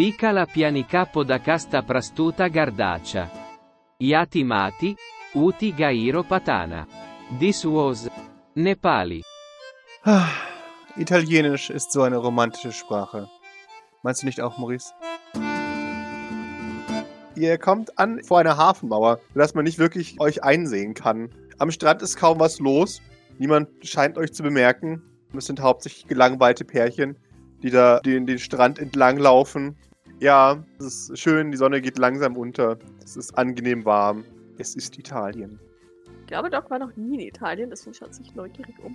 Piccola pianicapo da casta prastuta gardaccia. Yati mati, uti gairo patana. This was Nepali. Ah, Italienisch ist so eine romantische Sprache. Meinst du nicht auch, Maurice? Ihr kommt an vor einer Hafenmauer, dass man nicht wirklich euch einsehen kann. Am Strand ist kaum was los. Niemand scheint euch zu bemerken. Es sind hauptsächlich gelangweilte Pärchen, die da den, den Strand entlang laufen. Ja, es ist schön, die Sonne geht langsam unter. Es ist angenehm warm. Es ist Italien. Ich glaube, Doc war noch nie in Italien, deswegen schaut sich neugierig um.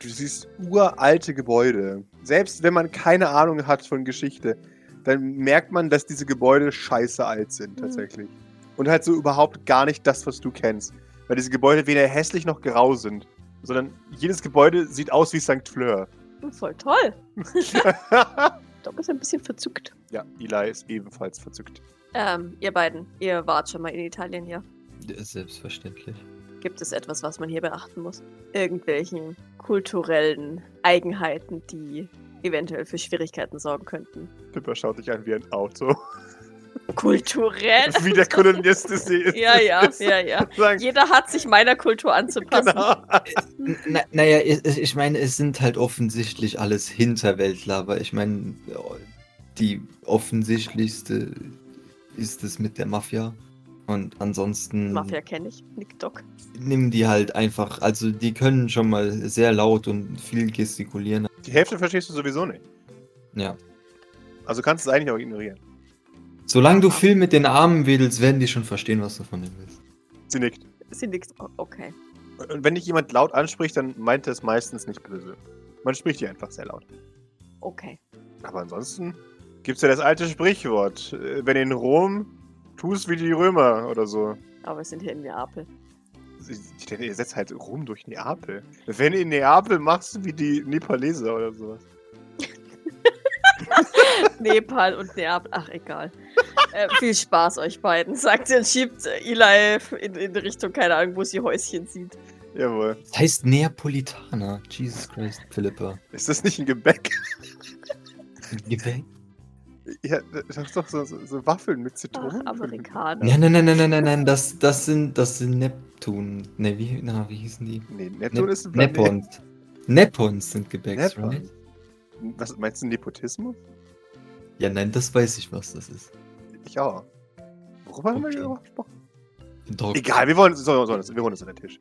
Du siehst uralte Gebäude. Selbst wenn man keine Ahnung hat von Geschichte, dann merkt man, dass diese Gebäude scheiße alt sind, Mhm. tatsächlich. Und halt so überhaupt gar nicht das, was du kennst. Weil diese Gebäude weder hässlich noch grau sind, sondern jedes Gebäude sieht aus wie St. Fleur. Hm, Voll toll. Doc ist ein bisschen verzückt. ja, Eli ist ebenfalls verzückt. Ähm, ihr beiden, ihr wart schon mal in Italien, ja. Selbstverständlich. Gibt es etwas, was man hier beachten muss? Irgendwelchen kulturellen Eigenheiten, die eventuell für Schwierigkeiten sorgen könnten? Pippa schaut dich an wie ein Auto. Kulturell? wie der Kolonist ist. ist ja, ja, ist- ja, ja. Sagen, Jeder hat sich meiner Kultur anzupassen. genau. Na, naja, ich, ich meine, es sind halt offensichtlich alles Hinterwäldler, aber ich meine, die offensichtlichste ist es mit der Mafia. Und ansonsten Mafia kenne ich. Nick Doc. nehmen die halt einfach, also die können schon mal sehr laut und viel gestikulieren. Die Hälfte verstehst du sowieso nicht. Ja. Also kannst du es eigentlich auch ignorieren. Solange du viel mit den Armen wedelst, werden die schon verstehen, was du von denen willst. Sie nickt. Sie nickt. Okay. Und wenn dich jemand laut anspricht, dann meint er es meistens nicht böse. Man spricht dir einfach sehr laut. Okay. Aber ansonsten gibt es ja das alte Sprichwort. äh, Wenn in Rom, tust wie die Römer oder so. Aber wir sind hier in Neapel. Ich denke, ihr setzt halt Rom durch Neapel. Wenn in Neapel machst du wie die Nepaleser oder sowas. Nepal und Neapel. Ach, egal. äh, viel Spaß euch beiden, sagt sie und schiebt Eli in, in Richtung, keine Ahnung, wo sie Häuschen sieht. Jawohl. Das heißt Neapolitaner. Jesus Christ, Philippa. Ist das nicht ein Gebäck? Gebäck? Ja, das ist doch so, so, so Waffeln mit Ach, Zitronen. Amerikaner. Nein, nein, nein, nein, nein, nein, nein, das, das sind, das sind Neptun. Ne, wie, na, wie hießen die? Nee, Neptun Ne ist ein Planet. Nepons. Nepons sind Gebäcks, Nepons. right? Was meinst du, Nepotismus? Ja, nein, das weiß ich, was das ist. Ich auch. Worüber haben wir darüber gesprochen? Egal, wir wollen, so, so, wir holen uns an den Tisch.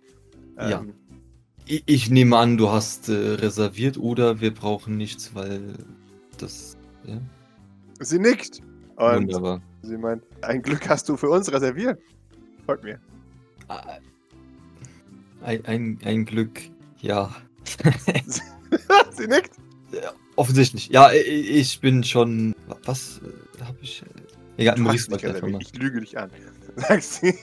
Ja. Ähm, Ich, ich nehme an, du hast äh, reserviert oder wir brauchen nichts, weil das. Ja, Sie nickt. Und wunderbar. sie meint, ein Glück hast du für uns reserviert. Folgt mir. Ah, Ein, ein, ein Glück, ja. sie nickt. Offensichtlich. Ja, ich bin schon. Was äh, habe ich. äh, Egal, Du Maurice macht einfach mal. Ich lüge dich an. Sagt sie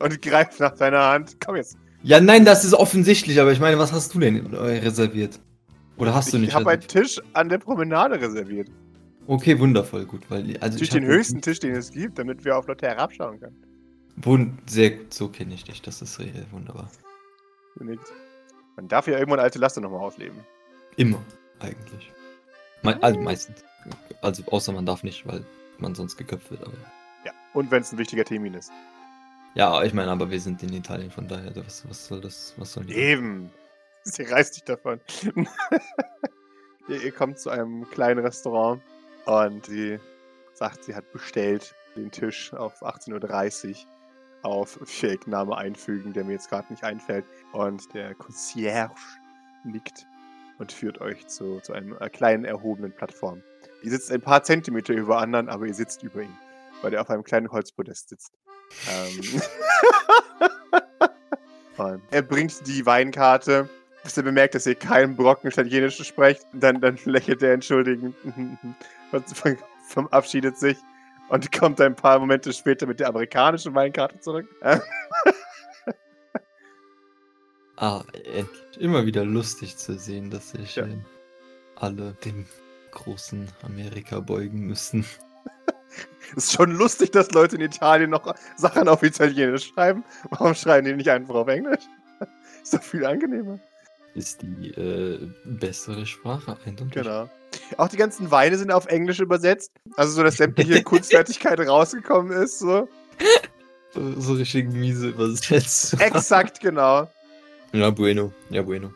und greift nach deiner Hand. Komm jetzt. Ja, nein, das ist offensichtlich, aber ich meine, was hast du denn äh, reserviert? Oder hast du Ich nicht? habe einen? Tisch an der Promenade reserviert. Okay, wundervoll, gut, weil also ich hab den höchsten Tisch, den es gibt, damit wir auf Leute herabschauen können. Wund sehr gut, so kenne ich dich, das ist äh, wunderbar. Man darf ja irgendwann alte Laster nochmal ausleben. Immer, eigentlich. Me also meistens. Also außer man darf nicht, weil man sonst geköpft wird, aber. Ja. Und wenn es ein wichtiger Termin ist. Ja, ich meine, aber wir sind in Italien, von daher, was, was soll das, was soll? Eben. Sie reißt dich davon. ihr, ihr kommt zu einem kleinen Restaurant und sie sagt, sie hat bestellt den Tisch auf 18.30 Uhr auf Fake-Name einfügen, der mir jetzt gerade nicht einfällt. Und der Concierge nickt und führt euch zu, zu einer kleinen erhobenen Plattform. Ihr sitzt ein paar Zentimeter über anderen, aber ihr sitzt über ihm, weil er auf einem kleinen Holzpodest sitzt. Ähm er bringt die Weinkarte, bis er bemerkt, dass ihr keinen Brocken Italienisch sprecht. Dann, dann lächelt er entschuldigend und ver- verabschiedet sich und kommt ein paar Momente später mit der amerikanischen Weinkarte zurück. Äh, Ah, endlich. Immer wieder lustig zu sehen, dass sich Ja. alle dem großen Amerika beugen müssen. ist schon lustig, dass Leute in Italien noch Sachen auf Italienisch schreiben. Warum schreiben die nicht einfach auf Englisch? Ist doch viel angenehmer. Ist die äh, bessere Sprache, eindeutig. Genau. Auch die ganzen Weine sind auf Englisch übersetzt. Also so, dass sämtliche Kunstfertigkeit rausgekommen ist. So. So, richtig miese übersetzt. Exakt, genau. Ja, bueno. Ja, bueno.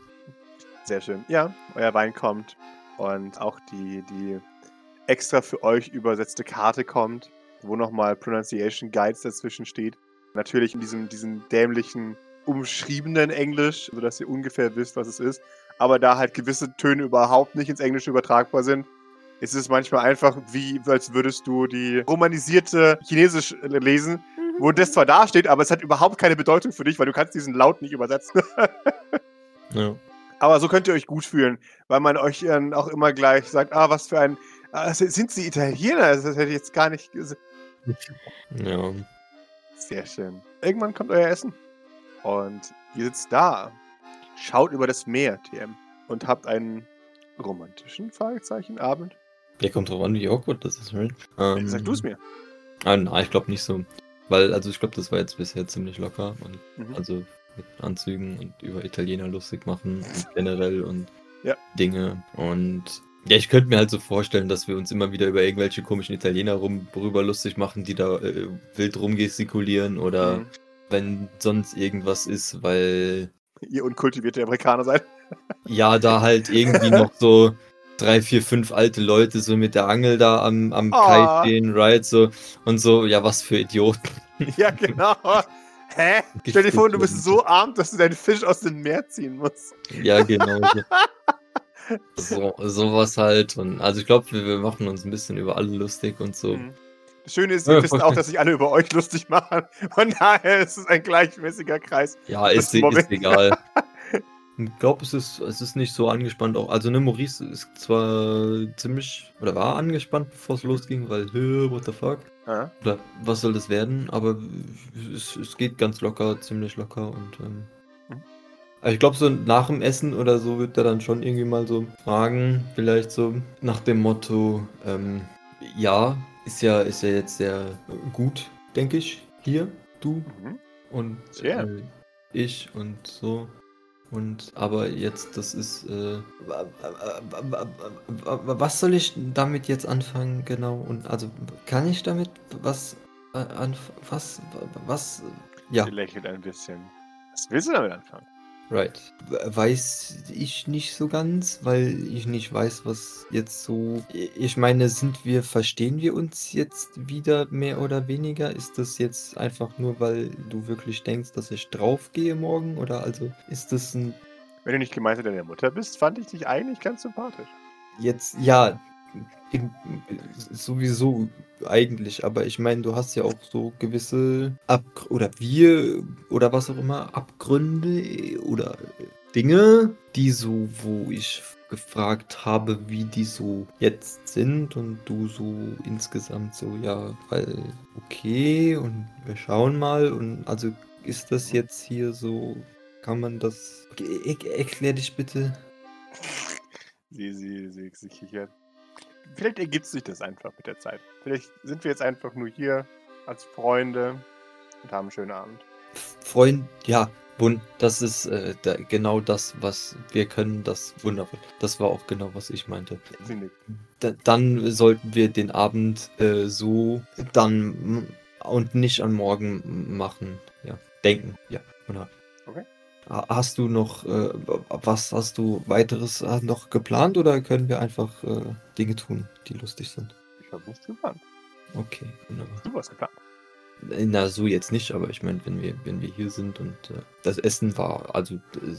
Sehr schön. Ja, euer Wein kommt. Und auch die, die extra für euch übersetzte Karte kommt, wo nochmal Pronunciation Guides dazwischen steht. Natürlich in diesem, diesem dämlichen, umschriebenen Englisch, sodass ihr ungefähr wisst, was es ist. Aber da halt gewisse Töne überhaupt nicht ins Englische übertragbar sind, ist es manchmal einfach wie, als würdest du die romanisierte Chinesisch lesen, wo das zwar da steht, aber es hat überhaupt keine Bedeutung für dich, weil du kannst diesen Laut nicht übersetzen. Ja. Aber so könnt ihr euch gut fühlen, weil man euch dann auch immer gleich sagt, ah, was für ein, ah, sind sie Italiener? Das hätte ich jetzt gar nicht gesehen. Ja. Sehr schön. Irgendwann kommt euer Essen. Und ihr sitzt da, schaut über das Meer, TM, und habt einen romantischen Fragezeichen Abend. Der kommt drauf an, wie awkward das ist, right? Ähm, Sag du es mir. Ah, na, ich glaube nicht so. Weil, also ich glaube, das war jetzt bisher ziemlich locker und Mhm. also mit Anzügen und über Italiener lustig machen und generell und Ja. Dinge. Und ja, ich könnte mir halt so vorstellen, dass wir uns immer wieder über irgendwelche komischen Italiener rum, rüber lustig machen, die da äh, wild rumgestikulieren oder Mhm. wenn sonst irgendwas ist, weil Ihr unkultivierte Amerikaner seid. ja, da halt irgendwie noch so drei, vier, fünf alte Leute so mit der Angel da am, am Kai Ah. stehen, right? So und so, ja, was für Idioten. ja, genau. Hä? Stell dir vor, du bist so arm, dass du deinen Fisch aus dem Meer ziehen musst. Ja, genau. So, so sowas halt. Und also ich glaube, wir, wir machen uns ein bisschen über alle lustig und so. Mhm. Das Schöne ist, Ja, wisst voll auch, dass sich alle über euch lustig machen. Von daher ist es ein gleichmäßiger Kreis. Ja, ist, ist egal. Ich glaube, es ist, es ist nicht so angespannt. Auch, also, ne, Maurice ist zwar ziemlich, oder war angespannt, bevor es losging, weil, "Hä, what the fuck? Ja. Oder was soll das werden? Aber es, es geht ganz locker, ziemlich locker und. Ähm, Mhm. also ich glaube, so nach dem Essen oder so wird er dann schon irgendwie mal so fragen, vielleicht so nach dem Motto, ähm, ja, ist ja, ist ja jetzt sehr gut, denke ich, hier, du Mhm. und äh, ich und so. Und aber jetzt, das ist. Äh, wa- wa- wa- wa- wa- was soll ich damit jetzt anfangen, genau? Und also kann ich damit was äh, anf was was ja, Sie lächelt ein bisschen. Was willst du damit anfangen? Right. Weiß ich nicht so ganz, weil ich nicht weiß, was jetzt so. Ich meine, sind wir, verstehen wir uns jetzt wieder mehr oder weniger? Ist das jetzt einfach nur, weil du wirklich denkst, dass ich draufgehe morgen? Oder also ist das ein Wenn du nicht Gemeinschaft deiner Mutter bist, fand ich dich eigentlich ganz sympathisch. Jetzt, ja, im, sowieso eigentlich, aber ich meine, du hast ja auch so gewisse Ab oder wir oder was auch immer, Abgründe oder Dinge, die so, wo ich gefragt habe, wie die so jetzt sind und du so insgesamt so, ja, weil okay und wir schauen mal und also ist das jetzt hier so, kann man das, er, erklär dich bitte. Sie, sie, sie, sie kichert. Vielleicht ergibt sich das einfach mit der Zeit. Vielleicht sind wir jetzt einfach nur hier als Freunde und haben einen schönen Abend. Freund, ja, wund, das ist äh, da, genau das, was wir können, das wundervoll. Das war auch genau, was ich meinte. Da, dann sollten wir den Abend äh, so dann und nicht an morgen machen. Ja, denken. Ja, genau. Okay. Ha- Hast du noch, äh, was hast du weiteres äh, noch geplant oder können wir einfach äh, Dinge tun, die lustig sind? Ich habe nichts geplant. Okay, wunderbar. Du hast geplant. Äh, Na, so jetzt nicht, aber ich meine, wenn wir, wenn wir hier sind und äh, das Essen war also äh,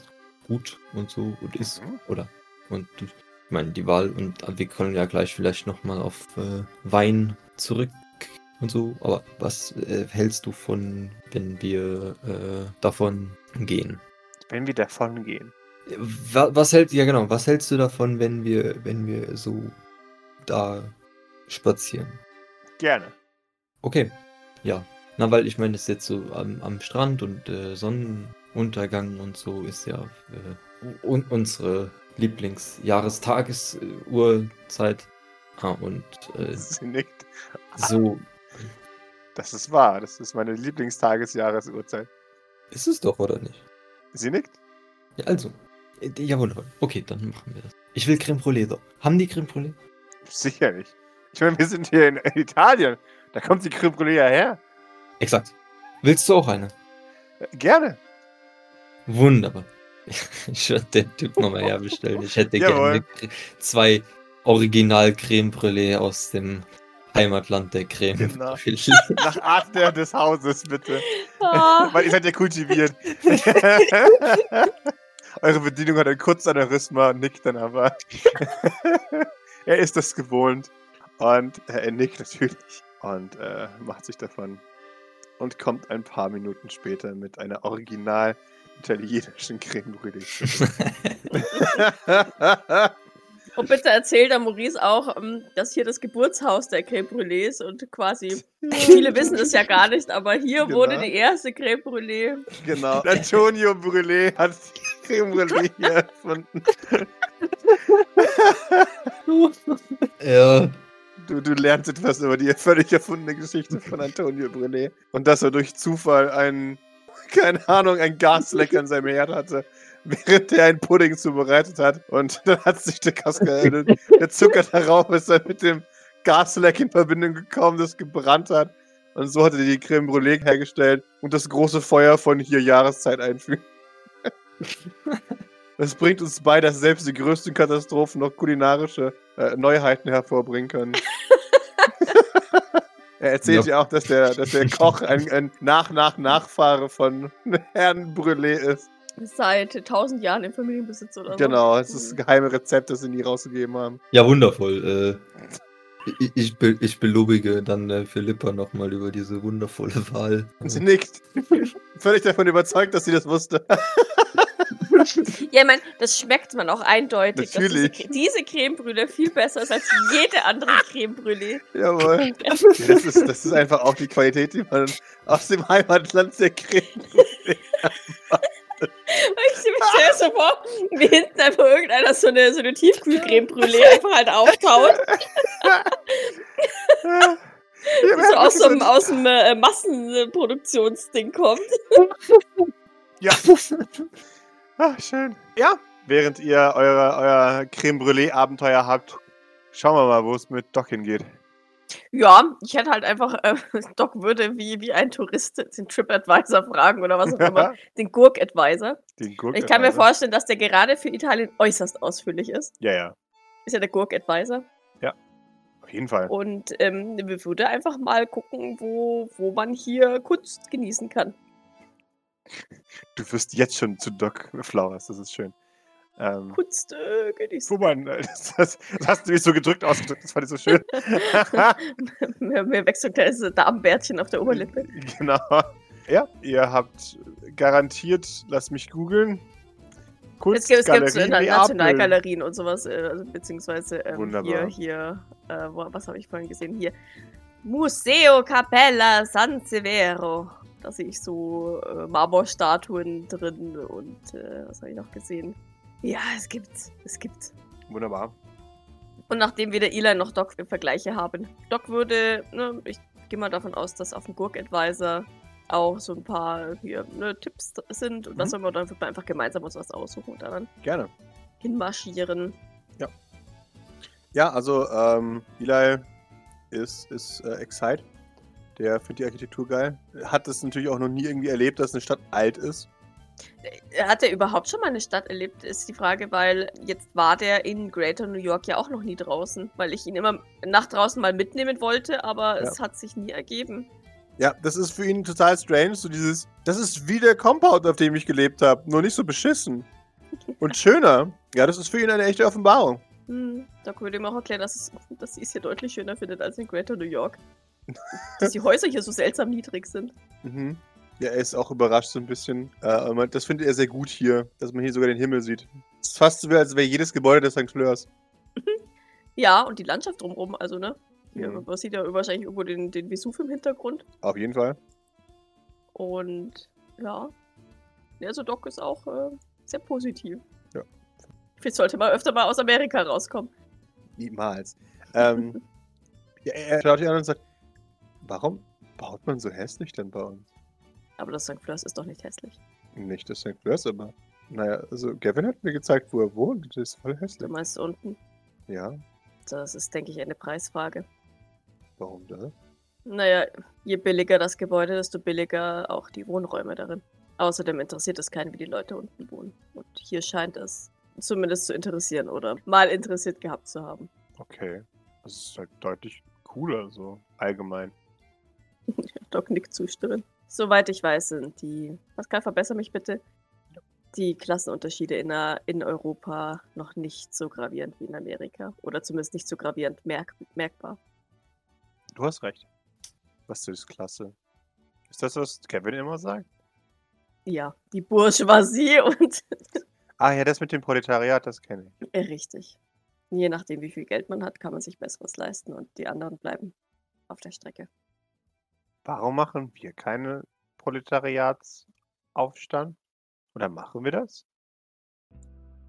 gut und so und ist, Mhm. oder? Und ich meine, die Wahl und wir können ja gleich vielleicht nochmal auf Wein zurück und so, aber was hältst du von, wenn wir davon gehen? Wenn wir davon gehen. Was, hält, ja genau, was hältst du davon, wenn wir, wenn wir so da spazieren? Gerne. Okay, ja. Na, weil ich meine, es ist jetzt so am, am Strand und äh, Sonnenuntergang und so ist ja äh, un unsere Lieblingsjahrestagesuhrzeit. Ah, und äh, Sie nickt. so Das ist wahr. Das ist meine Lieblingstagesjahresuhrzeit. ist es doch, oder nicht? Sie nickt. Ja, also. Äh, Ja, wunderbar. Okay, dann machen wir das. Ich will Creme Brûlée. So. Haben die Creme Brûlée? Sicher nicht. Ich meine, wir sind hier in Italien. Da kommt die Creme Brûlée ja her. Exakt. Willst du auch eine? Äh, Gerne. Wunderbar. Ich werde den Typ nochmal herbestellen. Ich hätte gerne zwei Original Creme Brûlée aus dem Heimatland der Creme. Genau. Nach Art der, des Hauses, bitte. Ah, Weil ihr seid ja kultiviert. Eure Bedienung hat ein Kurzaneurysma und nickt dann aber. er ist das gewohnt. Und äh, er nickt natürlich und äh, macht sich davon. Und kommt ein paar Minuten später mit einer original italienischen Creme Brûlée. Und bitte erzählt der Maurice auch, ähm, dass hier das Geburtshaus der Creme Brûlée ist und quasi, viele wissen es ja gar nicht, aber hier Genau. wurde die erste Creme Brûlée. genau. Antonio Brûlé hat die Creme Brûlée hier erfunden. ja. Du, du lernst etwas über die völlig erfundene Geschichte von Antonio Brûlé. Und dass er durch Zufall einen, keine Ahnung, ein Gasleck an seinem Herd hatte, während er einen Pudding zubereitet hat. Und dann hat sich der, Kaska, der, der Zucker darauf ist dann mit dem Gasleck in Verbindung gekommen, das gebrannt hat. Und so hat er die Creme Brûlée hergestellt und das große Feuer von hier Jahreszeit einfügen. Das bringt uns bei, dass selbst die größten Katastrophen noch kulinarische äh, Neuheiten hervorbringen können. er erzählt ja auch, dass der, dass der Koch ein, ein Nach-Nach-Nachfahre von Herrn Brûlé ist. Seit tausend Jahren im Familienbesitz oder so. Genau, es ist ein geheimes Rezept, das sie nie rausgegeben haben. ja, wundervoll. Äh, ich, ich, be, ich belobige dann äh, Philippa nochmal über diese wundervolle Wahl. Und sie nickt. Völlig davon überzeugt, dass sie das wusste. Ja, ich meine, das schmeckt man auch eindeutig, dass Natürlich. diese, diese Creme Brûlée viel besser ist als jede andere Creme Brûlée. Jawohl. Ja, das, ist, das ist einfach auch die Qualität, die man aus dem Heimatland der Creme Brûlée Ich stelle mir so vor, wie hinten einfach irgendeiner so eine, so eine Tiefkühlcreme Brûlée einfach halt auftaut. So aus so aus dem äh, Massenproduktionsding kommt. Ja. Ah, schön. Ja, während ihr eure, euer Creme Brûlée Abenteuer habt, schauen wir mal, wo es mit Doc hingeht. Ja, ich hätte halt einfach, äh, Doc würde wie, wie ein Tourist den TripAdvisor fragen oder was auch immer. Den Gurk-Advisor. Den Gurk Ich kann mir vorstellen, dass der gerade für Italien äußerst ausführlich ist. Ja, ja. Ist ja der Gurk-Advisor. Auf jeden Fall. Und ähm, wir würde einfach mal gucken, wo, wo man hier Kunst genießen kann. Du wirst jetzt schon zu Doc Flowers, das ist schön. Ähm, Kunst äh, wo genießen. man, äh, das, das, das hast du mich so gedrückt ausgedrückt, das fand ich so schön. mir, mir wächst so ein kleines Damenbärtchen auf der Oberlippe. genau. Ja, ihr habt garantiert, lass mich googeln. Es gibt, es gibt. Nationalgalerien und sowas, äh, also, beziehungsweise ähm, hier, hier, äh, wo, was habe ich vorhin gesehen? Hier. Museo Capella San Severo. Da sehe ich so äh, Marmorstatuen drin und äh, was habe ich noch gesehen? Ja, es gibt's. Es gibt's. Wunderbar. Und nachdem weder Eli noch Doc Vergleiche haben. Doc würde, ne, ich gehe mal davon aus, dass auf dem Gurk-Advisor auch so ein paar hier, ne, Tipps sind und Mhm. was man dann wird man einfach gemeinsam uns was aussuchen und dann Gerne. hinmarschieren. Ja, also ähm, Eli ist, ist äh, excited. Der findet die Architektur geil. Hat es natürlich auch noch nie irgendwie erlebt, dass eine Stadt alt ist. Hat er überhaupt schon mal eine Stadt erlebt, ist die Frage, weil jetzt war der in Greater New York ja auch noch nie draußen, weil ich ihn immer nach draußen mal mitnehmen wollte, aber Ja. es hat sich nie ergeben. Ja, das ist für ihn total strange. So dieses, das ist wie der Compound, auf dem ich gelebt habe. Nur nicht so beschissen. Und schöner. Ja, das ist für ihn eine echte Offenbarung. Hm, Doc würde ihm auch erklären, dass, es, dass sie es hier deutlich schöner findet als in Greater New York. dass die Häuser hier so seltsam niedrig sind. Mhm. Ja, er ist auch überrascht so ein bisschen. Äh, man- das findet er sehr gut hier, dass man hier sogar den Himmel sieht. Es ist fast so, wie, als wäre jedes Gebäude des St. Fleurs. Ja, und die Landschaft drumherum, also ne? Hier, Mhm. Man sieht ja wahrscheinlich irgendwo den, den Vesuv im Hintergrund. Auf jeden Fall. Und ja. Ja, also Doc ist auch äh, sehr positiv. Ja. Vielleicht sollte mal öfter mal aus Amerika rauskommen. Niemals. ähm, ja, er schaut dich an und sagt, warum baut man so hässlich denn bei uns? Aber das St. Fleurs ist doch nicht hässlich. Nicht das St. Fleurs, aber Naja, also Gavin hat mir gezeigt, wo er wohnt. Das ist voll Du hässlich. meinst unten? Ja, Das ist, denke ich, eine Preisfrage. warum das? Naja, je billiger das Gebäude, desto billiger auch die Wohnräume darin. Außerdem interessiert es keinen, wie die Leute unten wohnen. Und hier scheint es zumindest zu interessieren oder mal interessiert gehabt zu haben. Okay. Das ist halt deutlich cooler, so allgemein. Doc nickt zustimmend. Soweit ich weiß, sind die. Pascal, verbessere mich bitte. Die Klassenunterschiede in, in Europa noch nicht so gravierend wie in Amerika. Oder zumindest nicht so gravierend merk merkbar. Du hast recht. Was ist klasse? Ist das, was Kevin immer sagt? Ja, die Bourgeoisie und. Ah ja, das mit dem Proletariat, das kenne ich. Richtig. Je nachdem, wie viel Geld man hat, kann man sich Besseres leisten und die anderen bleiben auf der Strecke. Warum machen wir keine Proletariatsaufstand? Oder machen wir das?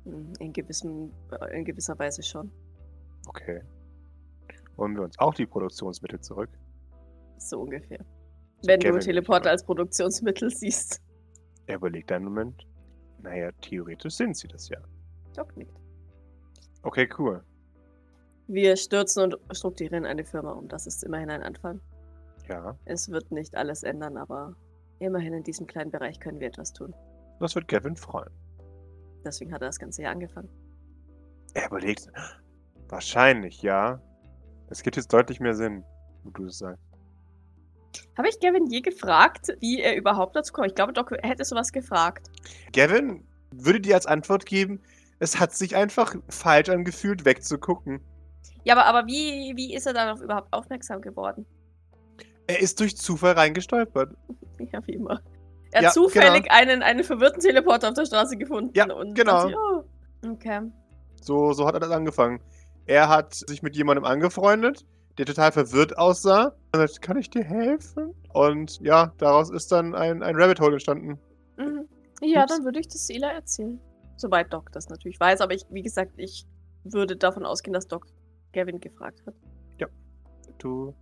Hm, In, gewissem, äh, in gewisser Weise schon. Okay. Holen wir uns auch die Produktionsmittel zurück? So ungefähr. So Wenn Kevin du nicht, Teleporter als Produktionsmittel siehst. Er überlegt einen Moment. Naja, theoretisch sind sie das ja. Doc nickt. Okay, cool. Wir stürzen und strukturieren eine Firma um. Das ist immerhin ein Anfang. Ja, Es wird nicht alles ändern, aber immerhin in diesem kleinen Bereich können wir etwas tun. das wird Kevin freuen. Deswegen hat er das Ganze hier angefangen. Er überlegt. Wahrscheinlich, ja. Es gibt jetzt deutlich mehr Sinn, wo du es sagst. Habe ich Gavin je gefragt, wie er überhaupt dazu kommt? Ich glaube, Doc hätte sowas gefragt. Gavin würde dir als Antwort geben, es hat sich einfach falsch angefühlt, wegzugucken. Ja, aber, aber wie, wie ist er darauf überhaupt aufmerksam geworden? Er ist durch Zufall reingestolpert. Ja, wie immer. Er hat Ja, zufällig einen, einen verwirrten Teleporter auf der Straße gefunden. Ja, und genau. dachte, oh, okay. So, so hat er das angefangen. Er hat sich mit jemandem angefreundet, der total verwirrt aussah. Und sagt, kann ich dir helfen? Und ja, daraus ist dann ein, ein Rabbit Hole entstanden. Mhm. Ja, Ups. dann würde ich das Ela erzählen. Soweit Doc das natürlich weiß, aber ich, wie gesagt, ich würde davon ausgehen, dass Doc Gavin gefragt hat. Du,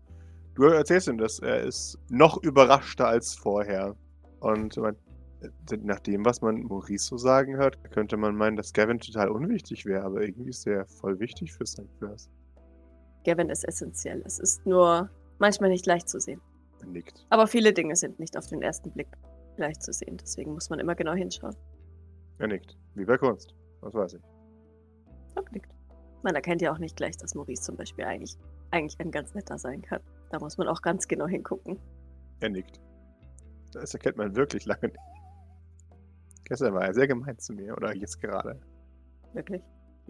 du erzählst ihm das. Er ist noch überraschter als vorher. Und man, nach dem, was man Maurice so sagen hört, könnte man meinen, dass Gavin total unwichtig wäre. Aber irgendwie ist er voll wichtig für St. Fleurs. Gavin ist essentiell. Es ist nur manchmal nicht leicht zu sehen. Er nickt. Aber viele Dinge sind nicht auf den ersten Blick leicht zu sehen. Deswegen muss man immer genau hinschauen. Er nickt. Wie bei Kunst. Was weiß ich. Doc nickt. Man erkennt ja auch nicht gleich, dass Maurice zum Beispiel eigentlich, eigentlich ein ganz netter sein kann. Da muss man auch ganz genau hingucken. Er nickt. Das erkennt man wirklich lange nicht. Gestern war er sehr gemein zu mir. Oder jetzt gerade. Wirklich.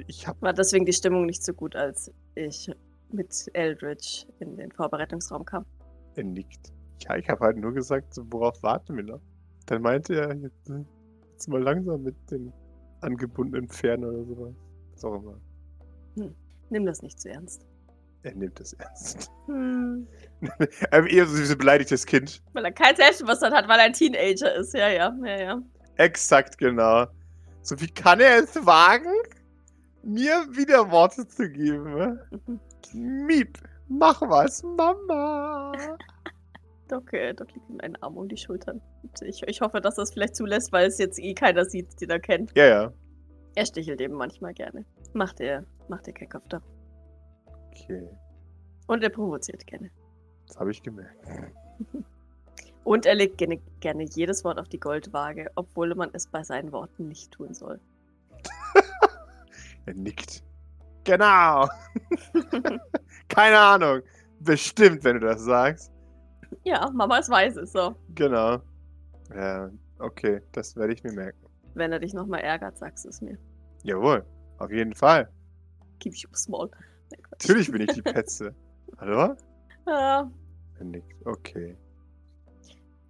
Ich hab. War deswegen die Stimmung nicht so gut, als ich mit Eldridge in den Vorbereitungsraum kam. Er nickt. Ja, ich habe halt nur gesagt, worauf warten wir noch? Dann meinte er, jetzt, äh, jetzt mal langsam mit den angebundenen Pferden oder sowas. Was auch immer. Nimm das nicht zu ernst. Er nimmt es ernst. Hm. er eher so wie so ein beleidigtes Kind. Weil er kein Selbstbewusstsein hat, weil er ein Teenager ist. Ja, ja, ja, ja. Exakt, genau. So wie kann er es wagen, mir wieder Worte zu geben? ne? Miep, mach was, Mama. Doc, äh, Doc liegt ihm einen Arm um die Schultern. Ich, ich hoffe, dass das vielleicht zulässt, weil es jetzt eh keiner sieht, den er kennt. Ja, ja. Er stichelt eben manchmal gerne. Macht er, macht er keinen Kopf da. Okay, Und er provoziert gerne. das habe ich gemerkt. Und er legt gerne, gerne jedes Wort auf die Goldwaage, obwohl man es bei seinen Worten nicht tun soll. Er nickt. Genau. Keine Ahnung. Bestimmt, wenn du das sagst. ja, Mama ist weise, so. Genau. Ja, okay, das werde ich mir merken. Wenn er dich nochmal ärgert, sagst du es mir. Jawohl, auf jeden Fall. Keep you small. Natürlich bin ich die Petze. Hallo? Ja. Okay.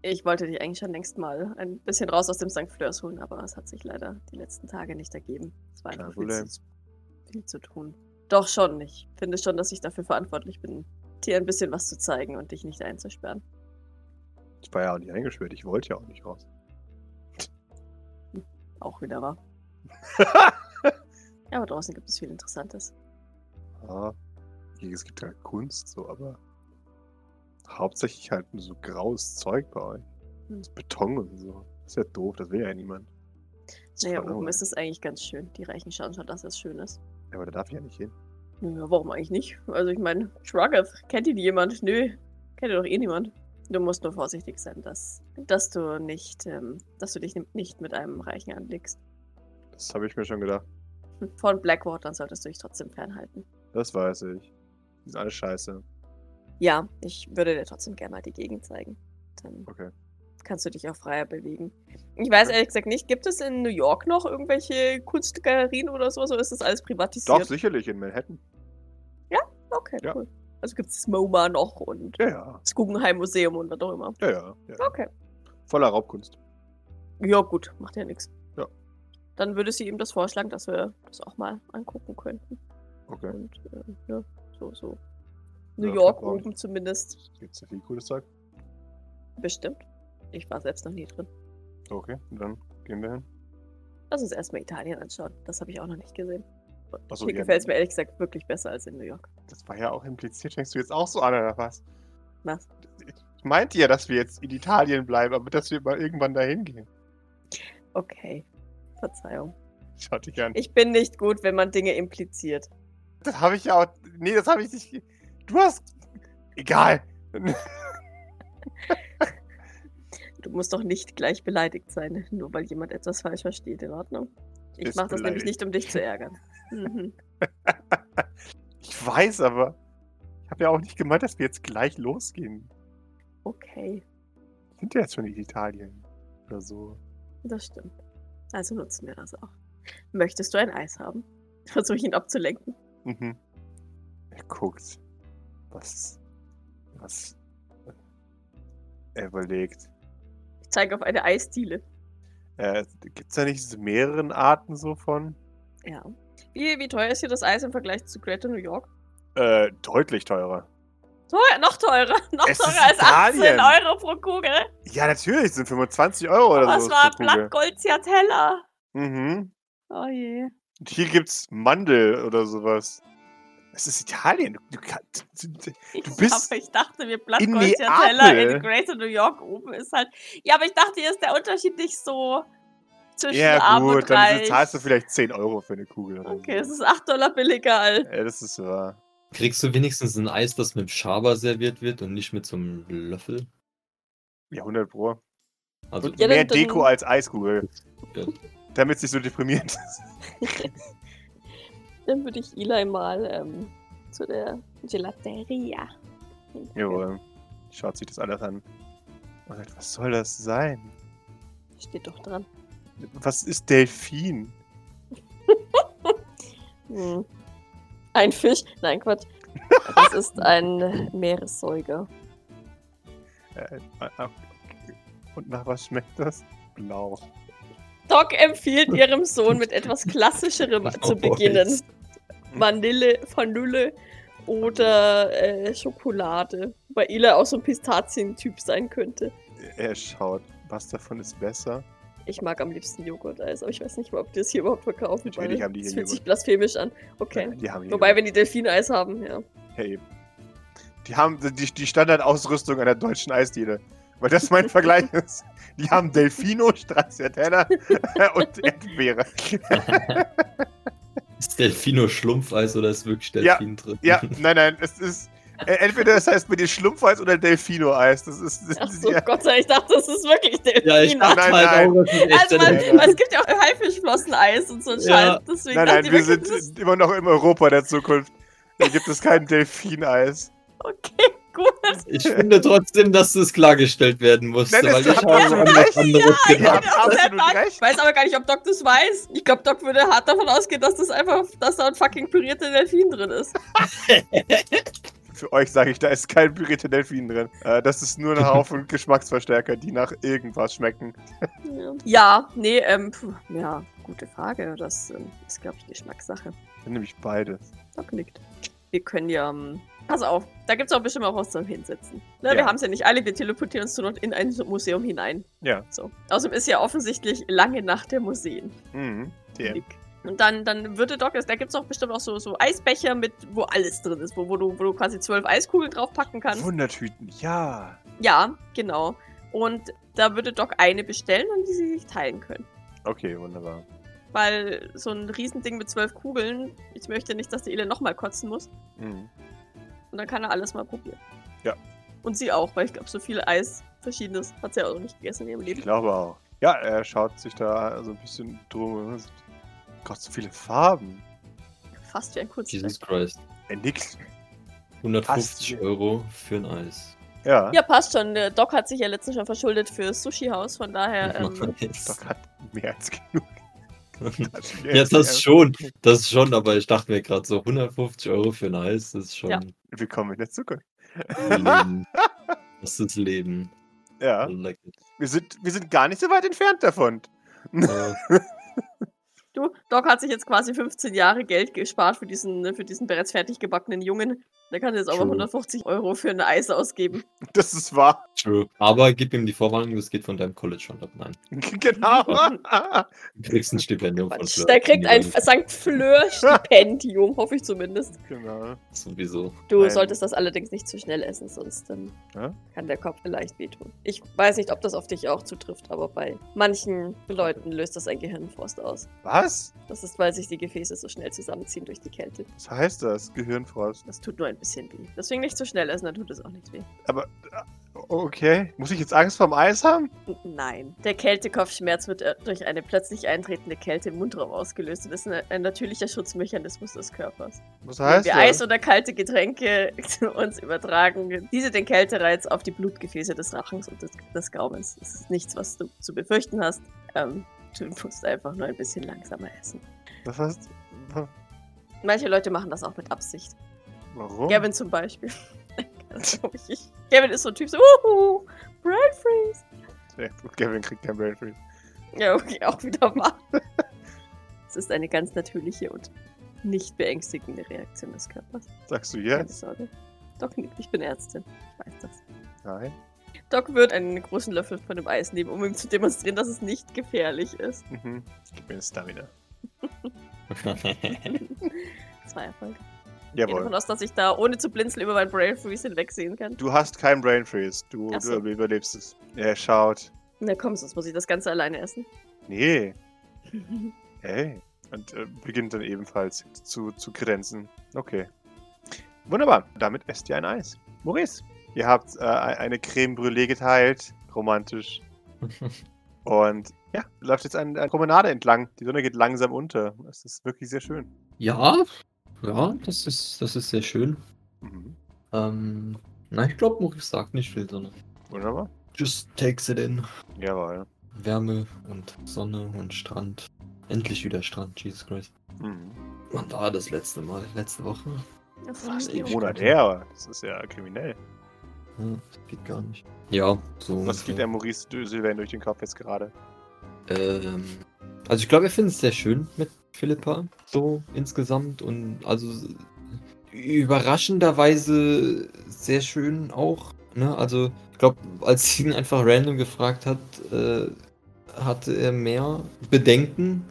ich wollte dich eigentlich schon längst mal ein bisschen raus aus dem St. Fleurs holen, aber es hat sich leider die letzten Tage nicht ergeben. Es war einfach viel zu, viel zu tun. Doch schon. Ich finde schon, dass ich dafür verantwortlich bin, dir ein bisschen was zu zeigen und dich nicht einzusperren. Ich war ja auch nicht eingesperrt. Ich wollte ja auch nicht raus. Auch wieder wahr. Ja, aber draußen gibt es viel Interessantes. Ja, es gibt ja Kunst, so, aber hauptsächlich halt nur so graues Zeug bei euch. Hm. Das Beton und so. Das ist ja doof, das will ja niemand. Naja, oben cool. ist es eigentlich ganz schön. Die Reichen schauen schon, dass es schön ist. Ja, aber da darf ich ja nicht hin. Ja, warum eigentlich nicht? Also ich meine, Shruggeth, kennt ihn jemand? Nö, kennt ihr doch eh niemand. Du musst nur vorsichtig sein, dass, dass du nicht, ähm, dass du dich nicht mit einem Reichen anlegst. Das habe ich mir schon gedacht. Von Blackwater solltest du dich trotzdem fernhalten. Das weiß ich. Die sind alle scheiße. Ja, ich würde dir trotzdem gerne mal die Gegend zeigen. Dann Okay. kannst du dich auch freier bewegen. Ich weiß ehrlich gesagt nicht, gibt es in New York noch irgendwelche Kunstgalerien oder sowas, oder ist das alles privatisiert? Doch, sicherlich in Manhattan. Okay, Ja. cool. Also gibt es das MoMA noch und Ja, ja. das Guggenheim Museum und was auch immer. Ja, ja. ja. Okay. Voller Raubkunst. Ja, gut, macht ja nichts. Ja. Dann würde sie ihm das vorschlagen, dass wir das auch mal angucken könnten. Okay. Und äh, ja, so, so. New Ja, York oben zumindest Gibt's da viel cooles Zeug? bestimmt. Ich war selbst noch nie drin. Okay, dann gehen wir hin. Lass uns erstmal Italien anschauen. Das habe ich auch noch nicht gesehen. Achso, Hier ja, gefällt es mir ehrlich gesagt wirklich besser als in New York. Das war ja auch impliziert. Denkst du jetzt auch so an, oder was? Was? Ich meinte ja, dass wir jetzt in Italien bleiben, aber dass wir mal irgendwann dahin gehen. Okay. Verzeihung. Schau dich an. Ich bin nicht gut, wenn man Dinge impliziert. Das habe ich ja auch. Nee, das habe ich nicht. Du hast. Egal. Du musst doch nicht gleich beleidigt sein, nur weil jemand etwas falsch versteht. In Ordnung? Ich mache das nämlich nicht, um dich zu ärgern. Mhm. Ich weiß, aber. Ich habe ja auch nicht gemeint, dass wir jetzt gleich losgehen. Okay, sind ja jetzt schon in Italien. Oder so. das stimmt. Also nutzen wir das auch. Möchtest du ein Eis haben? Versuche ich ihn abzulenken. Mhm. Er guckt. Was. Was. Er überlegt. Ich zeige auf eine Eisdiele. Äh, Gibt es da nicht mehreren Arten so von? Ja. Wie, wie teuer ist hier das Eis im Vergleich zu Greater New York? Äh, deutlich teurer. Teuer, noch teurer. Noch Es teurer als 18 Italien. Euro pro Kugel. Ja, natürlich, sind 25 Euro oder so. war pro Kugel. Blattgold Ciatella? Mhm. Oh je. Hier gibt's Mandel oder sowas. Es ist Italien. Du, du, kannst, Ich, bist aber ich dachte mir, in Blattgold Ciatella in. Greater New York oben ist halt. Ja, aber ich dachte, hier ist der Unterschied nicht so zwischen ja, arm gut, und dann reich. zahlst du vielleicht 10 Euro für eine Kugel. Oder Okay, es so. ist 8 Dollar billiger als. Ja, das ist wahr. Kriegst du wenigstens ein Eis, das mit Schaber serviert wird und nicht mit so einem Löffel? Ja, 100 Pro. Also, Und Ja, mehr dann- Deko als Eiskugel. Ja. Damit es nicht so deprimierend ist. Dann würde ich Eli mal ähm, zu der Gelateria. Jawohl. Schaut sich das alles an. Und sagt, was soll das sein? Steht doch dran. Was ist Delfin? Hm. Ein Fisch? Nein, Quatsch. Das ist ein Meeressäuger. Äh, äh, äh, und nach was schmeckt das? Blau. Doc empfiehlt ihrem Sohn mit etwas Klassischerem zu beginnen. Vanille, Vanille oder äh, Schokolade. Weil Eli auch so ein Pistazien-Typ sein könnte. Er schaut, was davon ist besser. Ich mag am liebsten Joghurt-Eis, aber ich weiß nicht mal, ob die das hier überhaupt verkaufen. Natürlich haben die Das hier fühlt sich blasphemisch an. Okay. Ja, die haben hier Wobei, wenn die Delfin-Eis haben, ja. Eben. Die haben die, die Standardausrüstung einer deutschen Eisdiele. Weil das mein Vergleich ist. Die haben Delfino, Stracciatella und Erdbeere. Ist Delfino Schlumpfeis oder ist wirklich Ja, Delfin drin? Ja, nein, nein, es ist. äh, Entweder das heißt mit dem Schlumpfeis oder Delfino-Eis. Das ist. Das Ach so, ja, Gott sei Dank, ich dachte, das ist wirklich Delfin. Ja, ich dachte Nein, halt nein. auch, also, man, es gibt ja auch Haifischflossen-Eis und so ein Ja. Scheiß. Deswegen nein, nein, wir sind immer noch im Europa der Zukunft. Da gibt es kein Delfineis. okay. Ich finde trotzdem, dass das klargestellt werden musste, das- weil ich habe was anderes Ja, gedacht. Ich weiß aber gar nicht, ob Doc das weiß. Ich glaube, Doc würde hart davon ausgehen, dass das einfach, dass da ein fucking pürierter Delfin drin ist. Für euch sage ich, da ist kein pürierter Delfin drin. Äh, das ist nur ein Haufen Geschmacksverstärker, die nach irgendwas schmecken. Ja, ja nee, ähm, puh, ja, gute Frage. Das ähm, ist, glaube ich, Geschmackssache. Dann nehme ich beides. Doc nickt. Wir können ja, ähm, pass auf, da gibt es auch bestimmt auch was zum Hinsetzen. Ne, Wir Ja. haben es ja nicht alle, wir teleportieren uns zur Not in ein Museum hinein. Ja. So. Außerdem ist ja offensichtlich lange Nacht der Museen. Mhm. Nick. Und dann, dann würde Doc, da gibt es auch bestimmt auch so, so Eisbecher mit, wo alles drin ist, wo, wo, du, wo du quasi zwölf Eiskugeln draufpacken kannst. Wundertüten, ja. Ja, genau. Und da würde Doc eine bestellen und die sie sich teilen können. Okay, wunderbar. Weil so ein Riesending mit zwölf Kugeln, ich möchte nicht, dass die Ele nochmal kotzen muss. Mhm. Und dann kann er alles mal probieren. Ja. Und sie auch, weil ich glaube, so viel Eis, verschiedenes, hat sie auch noch nicht gegessen in ihrem Ich Leben. glaube auch. Ja, er schaut sich da so ein bisschen drum. Gott, so viele Farben. Fast wie ein Kunstwerk. Jesus Christ. Er nickt. 150 Passt. Euro für ein Eis. Ja. Ja, passt schon. Der Doc hat sich ja letztens schon verschuldet für Sushi-Haus, von daher. Ähm, Doc hat mehr als genug. ja, das schon. Das schon, aber ich dachte mir gerade so 150 Euro für ein Eis, das ist schon Ja. Willkommen in der Zukunft. Leben. Das ist Leben. Ja. Wir sind, wir sind gar nicht so weit entfernt davon. Äh, du, Doc hat sich jetzt quasi 15 Jahre Geld gespart für diesen, für diesen bereits fertig gebackenen Jungen. Der kann jetzt aber True. 150 Euro für ein Eis ausgeben. Das ist wahr. true. Aber gib ihm die Vorwarnung, das geht von deinem College schon ab. Nein. genau. Du kriegst ein Stipendium von Fleur. Der kriegt ein St. Fleur-Stipendium, hoffe ich zumindest. genau. Sowieso. Du Nein. solltest das allerdings nicht zu schnell essen, sonst ähm, Ja? kann der Kopf vielleicht wehtun. Ich weiß nicht, ob das auf dich auch zutrifft, aber bei manchen Leuten löst das ein Gehirnfrost aus. Was? Das ist, weil sich die Gefäße so schnell zusammenziehen durch die Kälte. Was heißt das? Gehirnfrost. Das tut nur ein bisschen weh. Deswegen nicht zu schnell essen, dann tut es auch nicht weh. Aber, äh, okay. Muss ich jetzt Angst vorm Eis haben? Nein. Der Kältekopfschmerz wird äh, durch eine plötzlich eintretende Kälte im Mundraum ausgelöst. Das ist ein, ein natürlicher Schutzmechanismus des Körpers. Was Wenn heißt wir das? Eis oder kalte Getränke zu uns übertragen, diese den Kältereiz auf die Blutgefäße des Rachens und des, des Gaumens. Es ist nichts, was du zu befürchten hast. Ähm, du musst einfach nur ein bisschen langsamer essen. Was heißt? Manche Leute machen das auch mit Absicht. Warum? Gavin zum Beispiel. Gavin ist so ein Typ, so, uhu, Brain Freeze. Ja, Gavin kriegt kein Brain Freeze. Ja, okay, auch wieder wahr. Es ist eine ganz natürliche und nicht beängstigende Reaktion des Körpers. Sagst du Keine jetzt? Sorge. Doc nickt, ich bin Ärztin. Ich weiß das. Nein. Doc wird einen großen Löffel von dem Eis nehmen, um ihm zu demonstrieren, dass es nicht gefährlich ist. Mhm. Gib mir eine Stamina. Zwei Erfolge. Ich gehe davon Jawohl. aus, dass ich da ohne zu blinzeln über meinen Brain Freeze hinwegsehen kann. Du hast keinen Brain Freeze. Du, so. du überlebst es. Er schaut. Na komm, sonst muss ich das Ganze alleine essen. Nee. Hey. Und äh, beginnt dann ebenfalls zu, zu grenzen. Okay. Wunderbar. Damit esst ihr ein Eis. Maurice, ihr habt äh, eine Creme Brûlée geteilt. Romantisch. Und ja, läuft jetzt eine, eine Promenade entlang. Die Sonne geht langsam unter. Es ist wirklich sehr schön. ja, ja, das ist, das ist sehr schön. Mhm. Ähm, na, ich glaube, Maurice sagt nicht viel, sondern Wunderbar. just takes it in. Jawohl. Wärme und Sonne und Strand. Endlich wieder Strand, Jesus Christ. Mhm. Wann war das letzte Mal? Letzte Woche? Fast Ja, einen Monat her, aber das ist ja kriminell. Ja, das geht gar nicht. Ja, so. Was geht der Maurice Sylvain durch den Kopf jetzt gerade? Ähm, also ich glaube, er findet es sehr schön mit Philippa, so insgesamt und also überraschenderweise sehr schön auch. Ne? Also ich glaube, als sie ihn einfach random gefragt hat, äh, hatte er mehr Bedenken.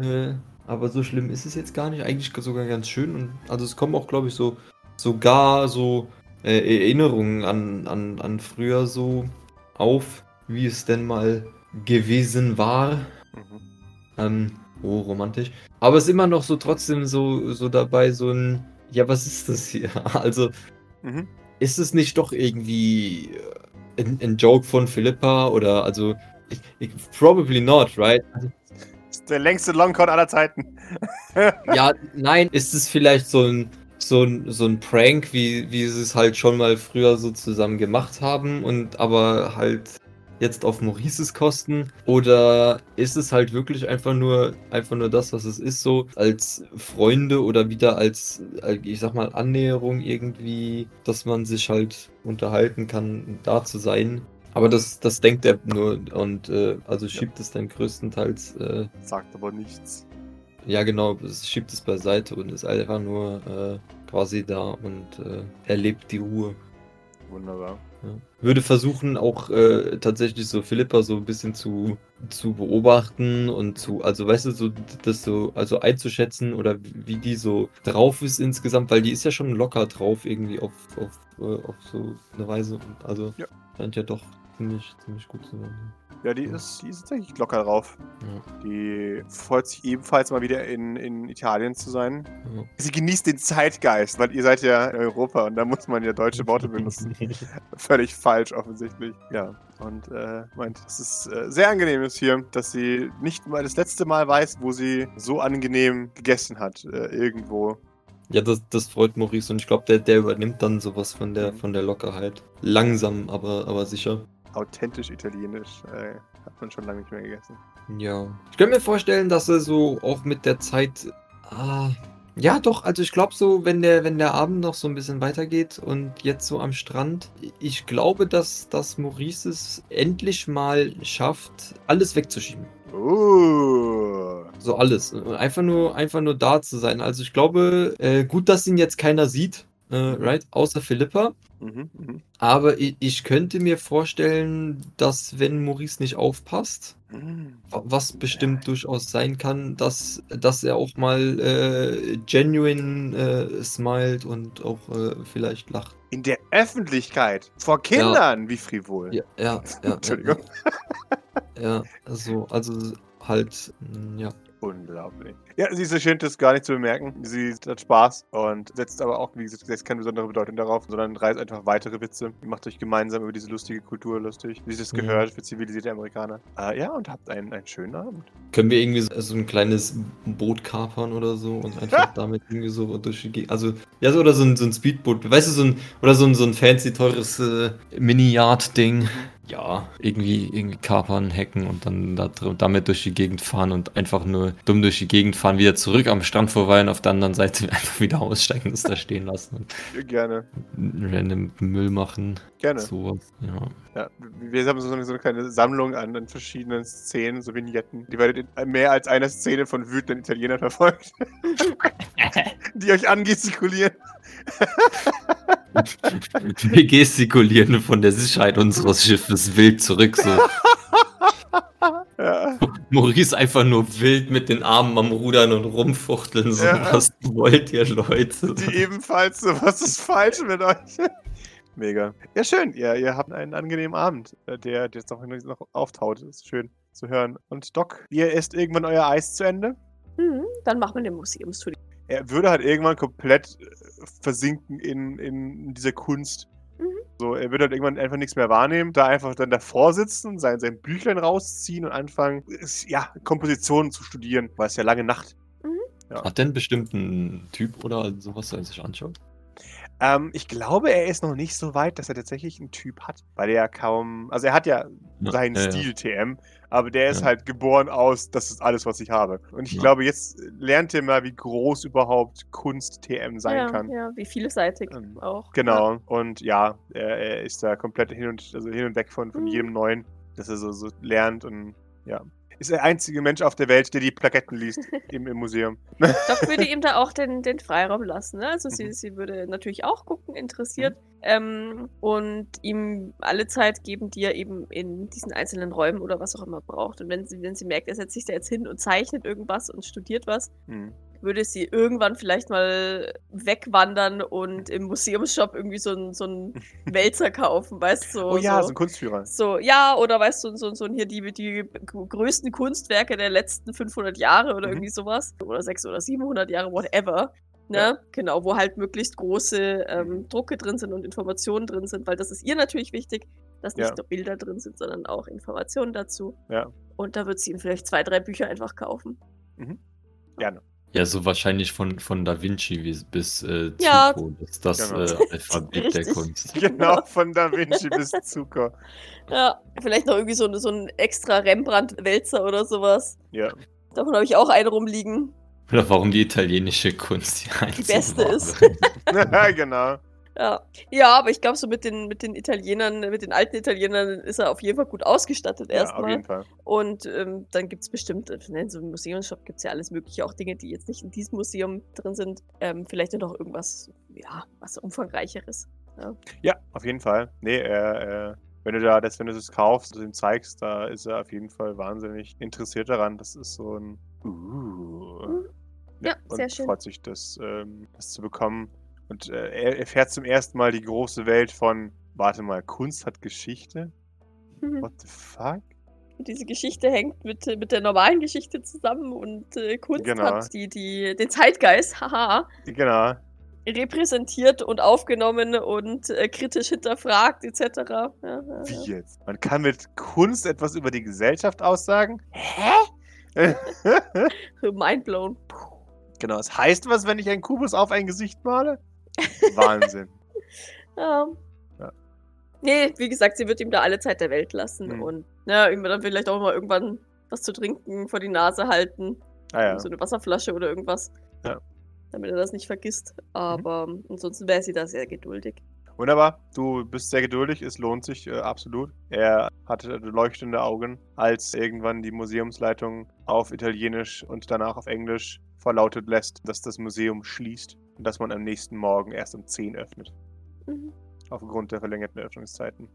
Äh, aber so schlimm ist es jetzt gar nicht. Eigentlich sogar ganz schön. Und also es kommen auch, glaube ich, so sogar so äh, Erinnerungen an, an, an früher so auf, wie es denn mal gewesen war. Mhm. Ähm, oh, romantisch. Aber es ist immer noch so trotzdem so, so dabei, so ein, ja, was ist das hier? Also, Mhm. ist es nicht doch irgendwie äh, ein, ein Joke von Philippa oder also, ich, ich, probably not, right? Also, der längste Longcon aller Zeiten. ja, nein, ist es vielleicht so ein, so ein, so ein Prank, wie, wie sie es halt schon mal früher so zusammen gemacht haben und aber halt jetzt auf Maurices Kosten? Oder ist es halt wirklich einfach nur, einfach nur das, was es ist, so als Freunde oder wieder als, ich sag mal, Annäherung irgendwie, dass man sich halt unterhalten kann, da zu sein? Aber das, das denkt er nur und äh, also schiebt es dann größtenteils äh, Sagt aber nichts. ja, genau, es schiebt es beiseite und ist einfach nur äh, quasi da und äh, erlebt die Ruhe. Wunderbar. Ja. Würde versuchen, auch äh, tatsächlich so Philippa so ein bisschen zu, zu beobachten und zu, also weißt du, so das so, also einzuschätzen oder wie die so drauf ist insgesamt, weil die ist ja schon locker drauf irgendwie auf, auf, äh, auf so eine Weise also Ja. scheint ja doch ziemlich, ziemlich gut zu sein. Ja, die ist, die ist tatsächlich locker drauf. Ja. Die freut sich ebenfalls mal wieder in, in Italien zu sein. Ja. Sie genießt den Zeitgeist, weil ihr seid ja in Europa und da muss man ja deutsche Worte benutzen. Völlig falsch offensichtlich. Ja. Und äh, meint, es äh, sehr angenehm ist hier, dass sie nicht mal das letzte Mal weiß, wo sie so angenehm gegessen hat. Äh, irgendwo. Ja, das, das freut Maurice und ich glaube, der, der übernimmt dann sowas von der, von der Lockerheit. Langsam, aber, aber sicher. Authentisch italienisch. Äh, hat man schon lange nicht mehr gegessen. Ja. Ich kann mir vorstellen, dass er so auch mit der Zeit. Ah, ja, doch, also ich glaube so, wenn der, wenn der Abend noch so ein bisschen weitergeht und jetzt so am Strand, ich glaube, dass, dass Maurice es endlich mal schafft, alles wegzuschieben. Uh. So alles. Einfach nur, einfach nur da zu sein. Also ich glaube, äh, gut, dass ihn jetzt keiner sieht, äh, right? Außer Philippa. Mhm, mhm. Aber ich, ich könnte mir vorstellen, dass wenn Maurice nicht aufpasst, Mhm. wa- was bestimmt durchaus sein kann, dass, dass er auch mal äh, genuine äh, smilet und auch äh, vielleicht lacht. In der Öffentlichkeit. Vor Kindern. Wie frivol. Ja, ja, ja. Entschuldigung. Ja, ja, also, also halt, mh, ja. Unglaublich. Ja, sie scheint es gar nicht zu bemerken. Sie hat Spaß und setzt aber auch, wie gesagt, keine besondere Bedeutung darauf, sondern reißt einfach weitere Witze. Ihr macht euch gemeinsam über diese lustige Kultur lustig, wie es das Mhm. gehört für zivilisierte Amerikaner. Äh, ja, und habt einen, einen schönen Abend. Können wir irgendwie so, so ein kleines Boot kapern oder so und einfach damit irgendwie so durch die Gegend. Also, ja, so, oder so ein, so ein Speedboot. Weißt du, so ein, oder so ein, so ein fancy, teures äh, Mini-Yard-Ding. Ja, irgendwie, irgendwie kapern, hacken und dann da, damit durch die Gegend fahren und einfach nur dumm durch die Gegend fahren, wieder zurück am Strand vorbei und auf der anderen Seite einfach wieder aussteigen und es da stehen lassen Gerne. random Müll machen. Gerne. Sowas, ja. Ja, wir haben so eine, so eine kleine Sammlung an, an verschiedenen Szenen, so Vignetten. Die werdet in mehr als einer Szene von wütenden Italienern verfolgt. die euch angestikulieren. Wir gestikulieren von der Sicherheit unseres Schiffes wild zurück, so. Ja. Maurice einfach nur wild mit den Armen am Rudern und rumfuchteln, so, Ja. was wollt ihr, Leute? Die ebenfalls so, was ist falsch mit euch? Mega. Ja, schön. Ihr, ihr habt einen angenehmen Abend, äh, der, der jetzt noch, noch auftaut. Ist schön zu hören. Und Doc, ihr esst irgendwann euer Eis zu Ende? Mhm, dann machen wir den Museumstour. Er würde halt irgendwann komplett äh, versinken in, in dieser Kunst. Mhm. So, er würde halt irgendwann einfach nichts mehr wahrnehmen, da einfach dann davor sitzen, sein, sein Büchlein rausziehen und anfangen, ja, Kompositionen zu studieren, weil es ja lange Nacht. Hat denn bestimmt ein Typ oder sowas, der sich anschaut? Ähm, ich glaube, er ist noch nicht so weit, dass er tatsächlich einen Typ hat, weil er kaum, also er hat ja Ja, seinen ja, ja. Stil TM, aber der ist Ja. halt geboren aus, das ist alles, was ich habe. Und ich Ja. glaube, jetzt lernt er mal, wie groß überhaupt Kunst TM sein ja, kann. ja, wie vielseitig Ähm, auch. Genau. Und ja, er, er ist da komplett hin und, also hin und weg von, von Mhm. jedem Neuen, dass er so, so lernt und ja. Ist der einzige Mensch auf der Welt, der die Plaketten liest im, im Museum. Doc würde ihm da auch den, den Freiraum lassen. Ne? Also sie, Mhm. sie würde natürlich auch gucken, interessiert. Ähm, und ihm alle Zeit geben, die er eben in diesen einzelnen Räumen oder was auch immer braucht. Und wenn sie, wenn sie merkt, er setzt sich da jetzt hin und zeichnet irgendwas und studiert was, Hm. Würde sie irgendwann vielleicht mal wegwandern und im Museumsshop irgendwie so einen so Wälzer kaufen, weißt du? So, Oh ja, so so. ein Kunstführer. So, ja, oder weißt du, so, so hier die, die größten Kunstwerke der letzten 500 Jahre oder Mhm. irgendwie sowas. Oder 600 oder 700 Jahre, whatever. Ne? Ja. Genau, wo halt möglichst große ähm, Drucke drin sind und Informationen drin sind, weil das ist ihr natürlich wichtig, dass nicht Ja. nur Bilder drin sind, sondern auch Informationen dazu. Ja. Und da wird sie ihm vielleicht zwei, drei Bücher einfach kaufen. Gerne. Ja, so wahrscheinlich von, von Da Vinci bis, bis äh, Ja. Zuko. Das ist das Genau. äh, Alphabet der. Kunst. Genau, von Da Vinci bis Zucker. Ja, vielleicht noch irgendwie so, ein- so ein extra Rembrandt-Wälzer oder sowas. Ja. Davon habe ich auch einen rumliegen. Oder warum die italienische Kunst die, einzige beste ist. genau. Ja, ja aber ich glaube, so mit den, mit den Italienern, mit den alten Italienern ist er auf jeden Fall gut ausgestattet Ja, auf erstmal. jeden Fall. Und ähm, dann gibt es bestimmt, äh, ne, so im Museumsshop gibt es ja alles Mögliche, auch Dinge, die jetzt nicht in diesem Museum drin sind. Ähm, vielleicht noch irgendwas, ja, was umfangreicheres. Ja, auf jeden Fall. Nee, er, äh, wenn du da das, wenn du das kaufst und ihm zeigst, da ist er auf jeden Fall wahnsinnig interessiert daran. Das ist so ein uh. Mhm. Ja, und sehr schön. freut sich, das, ähm, das zu bekommen. Und äh, er erfährt zum ersten Mal die große Welt von, warte mal, Kunst hat Geschichte? Mhm. What the fuck? diese Geschichte hängt mit, mit der normalen Geschichte zusammen und äh, Kunst Genau. hat die, die, den Zeitgeist, haha, Genau. repräsentiert und aufgenommen und äh, kritisch hinterfragt, etc. Ja, ja, Wie jetzt? Man kann mit Kunst etwas über die Gesellschaft aussagen? Hä? Mindblown. genau, es heißt was, wenn ich einen Kubus auf ein Gesicht male? Wahnsinn. Ja. Ja. Nee, wie gesagt, sie wird ihm da alle Zeit der Welt lassen Mhm. und ja, ihm dann vielleicht auch mal irgendwann was zu trinken vor die Nase halten. Ah ja. So eine Wasserflasche oder irgendwas. Ja. Damit er das nicht vergisst. Aber ansonsten wäre sie da sehr geduldig. Wunderbar, du bist sehr geduldig, es lohnt sich äh, absolut. Er hatte leuchtende Augen, als irgendwann die Museumsleitung auf Italienisch und danach auf Englisch verlautet lässt, dass das Museum schließt und dass man am nächsten Morgen erst um 10 öffnet, Mhm. aufgrund der verlängerten Öffnungszeiten.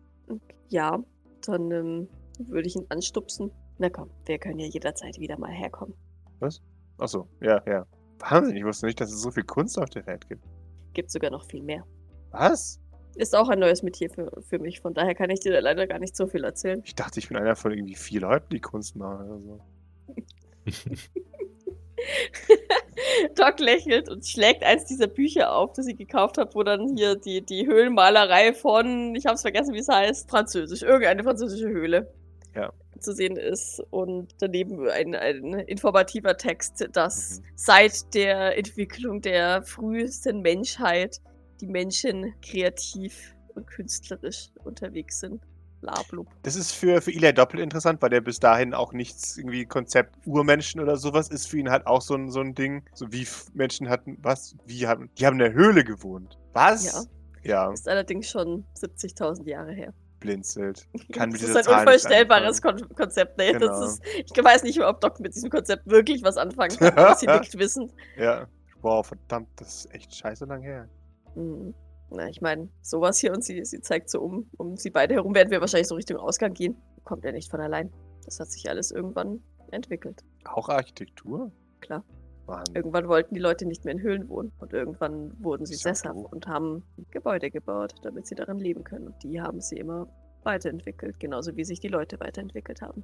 Ja, dann ähm, würde ich ihn anstupsen. Na komm, wir können ja jederzeit wieder mal herkommen. Achso, ja, ja. Wahnsinn, ich wusste nicht, dass es so viel Kunst auf der Welt gibt. Gibt sogar noch viel mehr. Was? Ist auch ein neues Metier für, für mich, von daher kann ich dir da leider gar nicht so viel erzählen. Ich dachte, ich bin einer von irgendwie vier Leuten, die Kunst machen oder so. Doc lächelt und schlägt eins dieser Bücher auf, das ich gekauft habe, wo dann hier die, die Höhlenmalerei von, ich habe es vergessen, wie es heißt, Französisch, irgendeine französische Höhle Ja. zu sehen ist. Und daneben ein, ein informativer Text, dass Mhm. seit der Entwicklung der frühesten Menschheit die Menschen kreativ und künstlerisch unterwegs sind. Blablub. Das ist für, für Eli doppelt interessant, weil der bis dahin auch nichts irgendwie Konzept Urmenschen oder sowas ist für ihn halt auch so ein, so ein Ding. So wie Menschen hatten, was? Wie haben, die haben in der Höhle gewohnt. Was? Ja. Ist allerdings schon 70.000 Jahre her. blinzelt. Kann mit das ist Zahl ein nichts unvorstellbares Kon Konzept. Nee, Genau. ist, ich weiß nicht, ob Doc mit diesem Konzept wirklich was anfangen kann, aber sie nickt wissend. Ja. Wow, verdammt, das ist echt scheiße lang her. Mhm. Na, ich meine, sowas hier und sie, sie zeigt so um, um sie beide herum werden wir wahrscheinlich so Richtung Ausgang gehen. Kommt ja nicht von allein. Das hat sich alles irgendwann entwickelt. Auch Architektur? Klar. Wahnsinn. Irgendwann wollten die Leute nicht mehr in Höhlen wohnen und irgendwann wurden sie ja sesshaft doof. und haben Gebäude gebaut, damit sie darin leben können. Und die haben sie immer weiterentwickelt, genauso wie sich die Leute weiterentwickelt haben.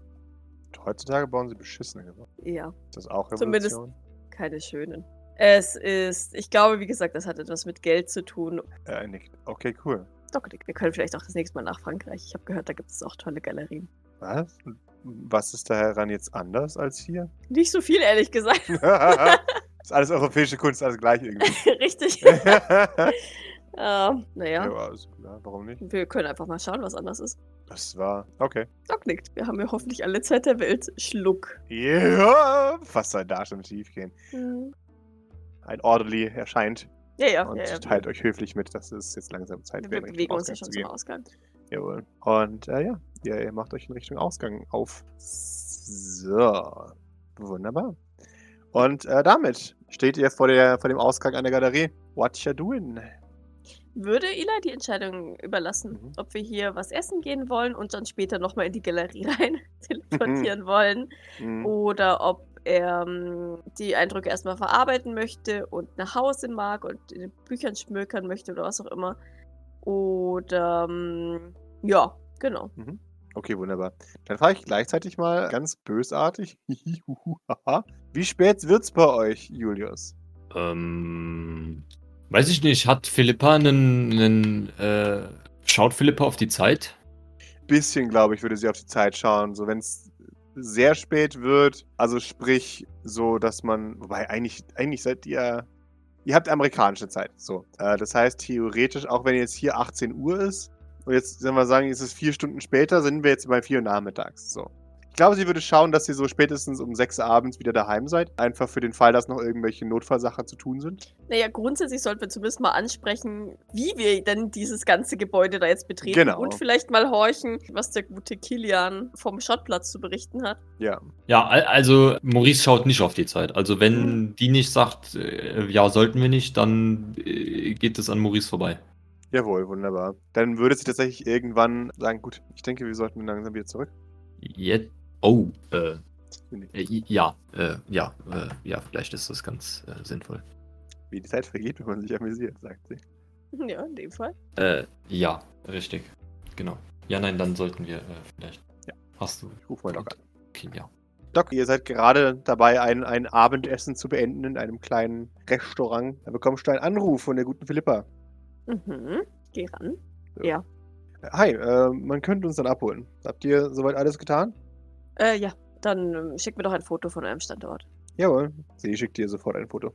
Und heutzutage bauen sie beschissene Gebäude. Ja, Ist das auch Zumindest- Revolution? keine schönen. Es ist, ich glaube, wie gesagt, das hat etwas mit Geld zu tun. Äh, nickt. Okay, cool. Doc, wir können vielleicht auch das nächste Mal nach Frankreich. Ich habe gehört, da gibt es auch tolle Galerien. Was? Was ist daran jetzt anders als hier? Nicht so viel, ehrlich gesagt. ist alles europäische Kunst, alles gleich irgendwie. Richtig. ja, äh, naja, also, ja, warum nicht? wir können einfach mal schauen, was anders ist. Das war. Okay. Doc nickt. Wir haben ja hoffentlich alle Zeit der Welt. Schluck. Ja, fast ein da schon tief gehen. Hm. Ein Orderly erscheint Ja, ja, und ja, ja. teilt euch höflich mit, dass es jetzt langsam Zeit Wir wäre, in bewegen uns ja schon zu zum. Ausgang. Jawohl. Und äh, ja, ihr, ihr macht euch in Richtung Ausgang auf. So. Wunderbar. Und äh, damit steht ihr vor, der, vor dem Ausgang einer Galerie. What you doing? Würde Eli die Entscheidung überlassen, Mhm. ob wir hier was essen gehen wollen und dann später nochmal in die Galerie rein teleportieren wollen Hm. oder ob er ähm, die Eindrücke erstmal verarbeiten möchte und nach Hause mag und in den Büchern schmökern möchte oder was auch immer. Oder ähm, ja, genau. Okay, wunderbar. Dann frage ich gleichzeitig mal ganz bösartig. Wie spät wird's bei euch, Julius? Ähm, weiß ich nicht. Hat Philippa einen, einen äh, schaut Philippa auf die Zeit? Bisschen, glaube ich, würde sie auf die Zeit schauen. So, wenn es sehr spät wird, also sprich, so, dass man, wobei eigentlich, eigentlich seid ihr, ihr habt amerikanische Zeit. So, äh, das heißt, theoretisch, auch wenn jetzt hier 18 Uhr ist und jetzt, sagen wir sagen, ist es vier Stunden später, sind wir jetzt bei 4 Uhr nachmittags. So. Ich glaube, sie würde schauen, dass ihr so spätestens um 6 Uhr abends wieder daheim seid. Einfach für den Fall, dass noch irgendwelche Notfallsachen zu tun sind. Naja, grundsätzlich sollten wir zumindest mal ansprechen, wie wir denn dieses ganze Gebäude da jetzt betreten Genau. und vielleicht mal horchen, was der gute Kilian vom Schrottplatz zu berichten hat. Ja. Ja, al- also Maurice schaut nicht auf die Zeit. Also wenn Mhm. die nicht sagt, äh, ja, sollten wir nicht, dann äh, geht es an Maurice vorbei. Jawohl, wunderbar. Dann würde sie tatsächlich irgendwann sagen, gut, ich denke, wir sollten langsam wieder zurück. Jetzt. Oh, äh, äh, ja, äh, ja, äh, ja, vielleicht ist das ganz äh, sinnvoll. Wie die Zeit vergeht, wenn man sich amüsiert, sagt sie. Ja, in dem Fall. Äh, ja, richtig. Genau. Ja, nein, dann sollten wir äh, vielleicht. Hast du. Ich rufe mal Doc an. Okay, ja. Doc, ihr seid gerade dabei, ein, ein Abendessen zu beenden in einem kleinen Restaurant. Da bekommst du einen Anruf von der guten Philippa. Mhm. Geh ran. Äh, Hi, äh, man könnte uns dann abholen. Habt ihr soweit alles getan? Äh, ja. Dann ähm, schick mir doch ein Foto von eurem Standort. Jawohl. Sie schickt dir sofort ein Foto.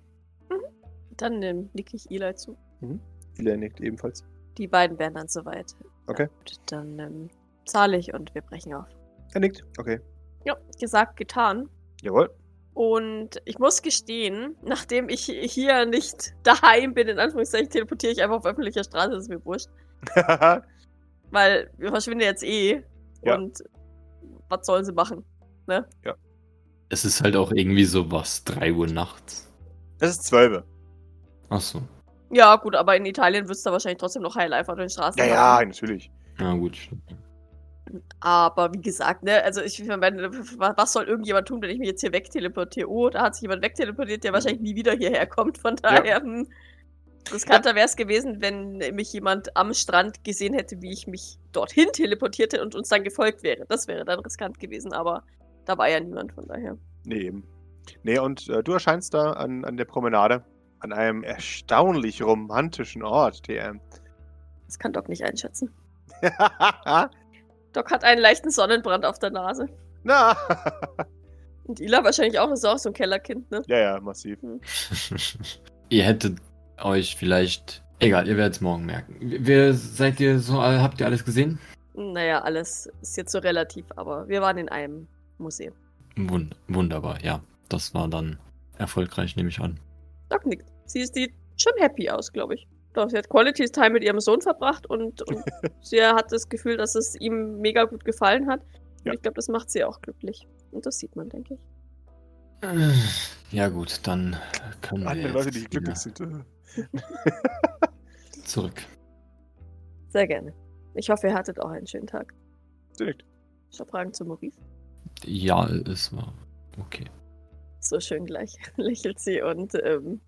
Dann ähm, nicke ich Eli zu. Ila nickt ebenfalls. Die beiden wären dann soweit. Okay. Gut, dann ähm, zahle ich und wir brechen auf. Er nickt. Okay. Ja, gesagt, getan. Jawohl. Und ich muss gestehen, nachdem ich hier nicht daheim bin, in Anführungszeichen, teleportiere ich einfach auf öffentlicher Straße, das ist mir wurscht. Weil wir verschwinden jetzt eh. Ja. Und was sollen sie machen? Es ist halt auch irgendwie so was, 3 Uhr nachts. Es ist zwölf. Ach so. Ja, gut, aber in Italien wird es da wahrscheinlich trotzdem noch Highlife auf den Straßen. Ja, laufen. ja, natürlich. Ja, gut. Aber wie gesagt, ne, also ich meine, wa- was soll irgendjemand tun, wenn ich mich jetzt hier wegteleportiere? Oh, da hat sich jemand wegteleportiert, der wahrscheinlich nie wieder hierher kommt. Von daher, hm, riskanter wäre es gewesen, wenn mich jemand am Strand gesehen hätte, wie ich mich dorthin teleportierte und uns dann gefolgt wäre. Das wäre dann riskant gewesen, aber da war ja niemand, von daher. Nee, eben. Nee, und äh, du erscheinst da an, an der Promenade. An einem erstaunlich romantischen Ort, TM. Das kann Doc nicht einschätzen. Doc hat einen leichten Sonnenbrand auf der Nase. Na. Und Ila wahrscheinlich auch, ist auch so ein Kellerkind, ne? ja, ja, massiv. ihr hättet euch vielleicht. Egal, ihr werdet es morgen merken. Wer seid ihr so? Habt ihr alles gesehen? Naja, alles ist jetzt so relativ, aber wir waren in einem Museum. Wund wunderbar, ja. Das war dann erfolgreich, nehme ich an. Doc nickt. Sie sieht schon happy aus, glaube ich. Doch, sie hat Quality Time mit ihrem Sohn verbracht und, und sie hat das Gefühl, dass es ihm mega gut gefallen hat. Und Ja. ich glaube, das macht sie auch glücklich. Und das sieht man, denke ich. Ja gut, dann können wir Andere jetzt Leute, die glücklich sind. zurück. Sehr gerne. Ich hoffe, ihr hattet auch einen schönen Tag. Direkt. Ich habe Fragen zu Maurice. Ja, es war okay. So schön gleich lächelt sie und ähm,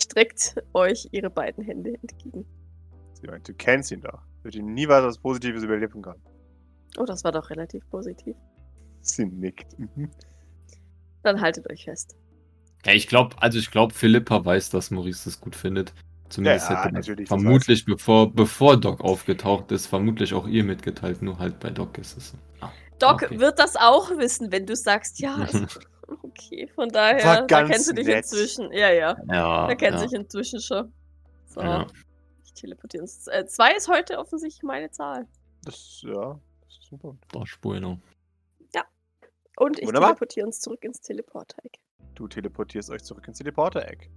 streckt euch ihre beiden Hände entgegen. Sie meint, du kennst ihn doch. Wird ihm nie was Positives überleben können. Oh, das war doch relativ positiv. Sie nickt. Dann haltet euch fest. Ja, ich glaube, also ich glaube, Philippa weiß, dass Maurice das gut findet. Zumindest Ja, hätte er vermutlich, bevor, bevor Doc aufgetaucht ist, vermutlich auch ihr mitgeteilt, nur halt bei Doc ist es. so. Ah, Doc Okay. wird das auch wissen, wenn du sagst, ja, also, okay, von daher, da kennst du dich nett. inzwischen. Ja, ja, ja, da kennt ja, sich inzwischen schon. So, ja. ich teleportiere uns. Äh, zwei ist heute offensichtlich meine Zahl. Das, ja, das ist super. Das ist bueno. Und ich Wunderbar. teleportiere uns zurück ins Teleporteig. Du teleportierst euch zurück ins Teleporter-Eck.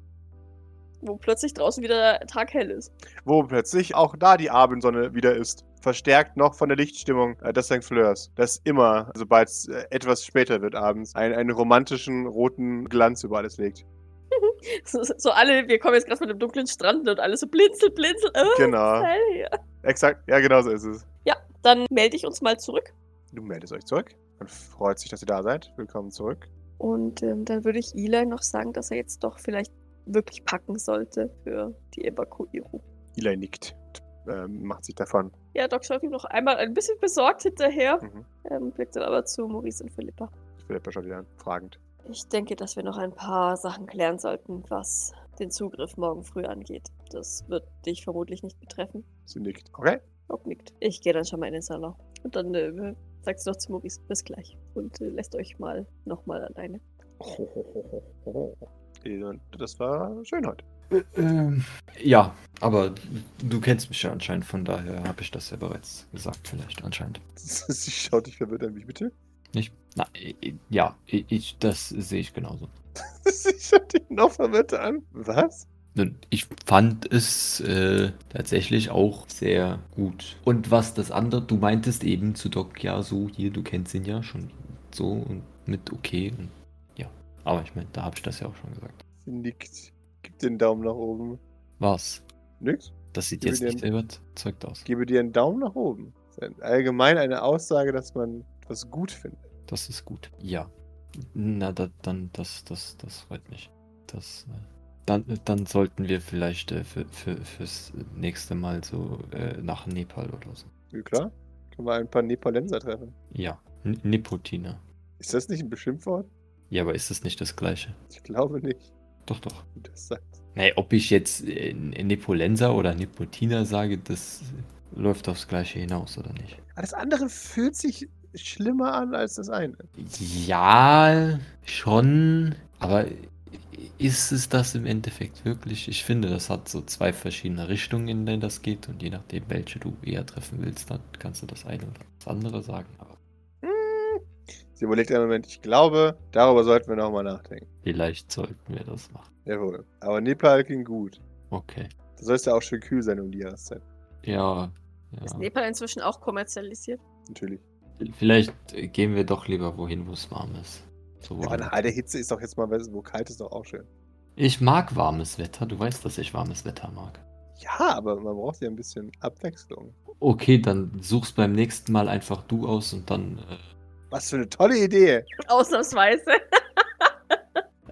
Wo plötzlich draußen wieder taghell ist. Wo plötzlich auch da die Abendsonne wieder ist. Verstärkt noch von der Lichtstimmung äh, des St. Fleurs. Das immer, sobald es äh, etwas später wird abends, ein, einen romantischen roten Glanz über alles legt. So, so alle, wir kommen jetzt gerade von dem dunklen Strand und alles so blinzel, blinzel. Oh, Genau. hell. Exakt, ja, genau so ist es. Ja, dann melde ich uns mal zurück. Du meldest euch zurück. Man freut sich, dass ihr da seid. Willkommen zurück. Und ähm, dann würde ich Eli noch sagen, dass er jetzt doch vielleicht wirklich packen sollte für die Evakuierung. Eli nickt. Ähm, macht sich davon. Ja, Doc schaut ihm noch einmal ein bisschen besorgt hinterher, Mhm. ähm, blickt dann aber zu Maurice und Philippa. Philippa schaut wieder an, fragend. Ich denke, dass wir noch ein paar Sachen klären sollten, was den Zugriff morgen früh angeht. Das wird dich vermutlich nicht betreffen. Sie nickt. Okay. Doc nickt. Ich gehe dann schon mal in den Salon. Und dann äh, sagt sie noch zu Maurice, bis gleich. Und äh, lässt euch mal nochmal alleine. Das war schön heute. Ähm, ja, aber du kennst mich ja anscheinend, von daher habe ich das ja bereits gesagt, vielleicht anscheinend. Sie schaut dich verwirrt an, wie bitte? Nicht? Na, i- i- ja, ich, das sehe ich genauso. Sie schaut dich noch verwirrter an. Was? Nun, Ich fand es äh, tatsächlich auch sehr gut. Und was das andere, du meintest eben zu Doc, ja, so hier, du kennst ihn ja schon so und mit okay. Und, ja, aber ich meine, da habe ich das ja auch schon gesagt. Sie nickt. Gib den Daumen nach oben. Was? Nix? Das sieht Gib jetzt nicht sehr überzeugt aus. Gebe dir einen Daumen nach oben. Das allgemein eine Aussage, dass man etwas gut findet. Das ist gut. Ja. Na, da, dann, das, das, das freut mich. Das, äh, dann, dann sollten wir vielleicht äh, für, für, fürs nächste Mal so äh, nach Nepal oder so. Ja, klar. Können wir ein paar Nepalenser treffen. Ja, N. Ist das nicht ein Beschimpfwort? Ja, aber ist das nicht das gleiche? Ich glaube nicht. Doch, doch. Das sagt. Nee, ob ich jetzt äh, Nepolenser oder Nipotina sage, das läuft aufs Gleiche hinaus, oder nicht? Aber das andere fühlt sich schlimmer an als das eine. Ja, schon. Aber ist es das im Endeffekt wirklich? Ich finde, das hat so zwei verschiedene Richtungen, in denen das geht. Und je nachdem, welche du eher treffen willst, dann kannst du das eine oder das andere sagen. Aber Hm. Sie überlegt einen Moment, ich glaube, darüber sollten wir nochmal nachdenken. vielleicht sollten wir das machen. Jawohl. Aber Nepal ging gut. Okay. Du sollst ja auch schön kühl sein um die Jahreszeit. Ja. Ist ja. Nepal inzwischen auch kommerzialisiert? Natürlich. Vielleicht gehen wir doch lieber wohin, wo es warm ist. So Ja, all der Hitze ist doch jetzt mal, wo kalt ist, doch auch schön. Ich mag warmes Wetter. Du weißt, dass ich warmes Wetter mag. Ja, aber man braucht ja ein bisschen Abwechslung. Okay, dann suchst beim nächsten Mal einfach du aus und dann Was für eine tolle Idee. Ausnahmsweise.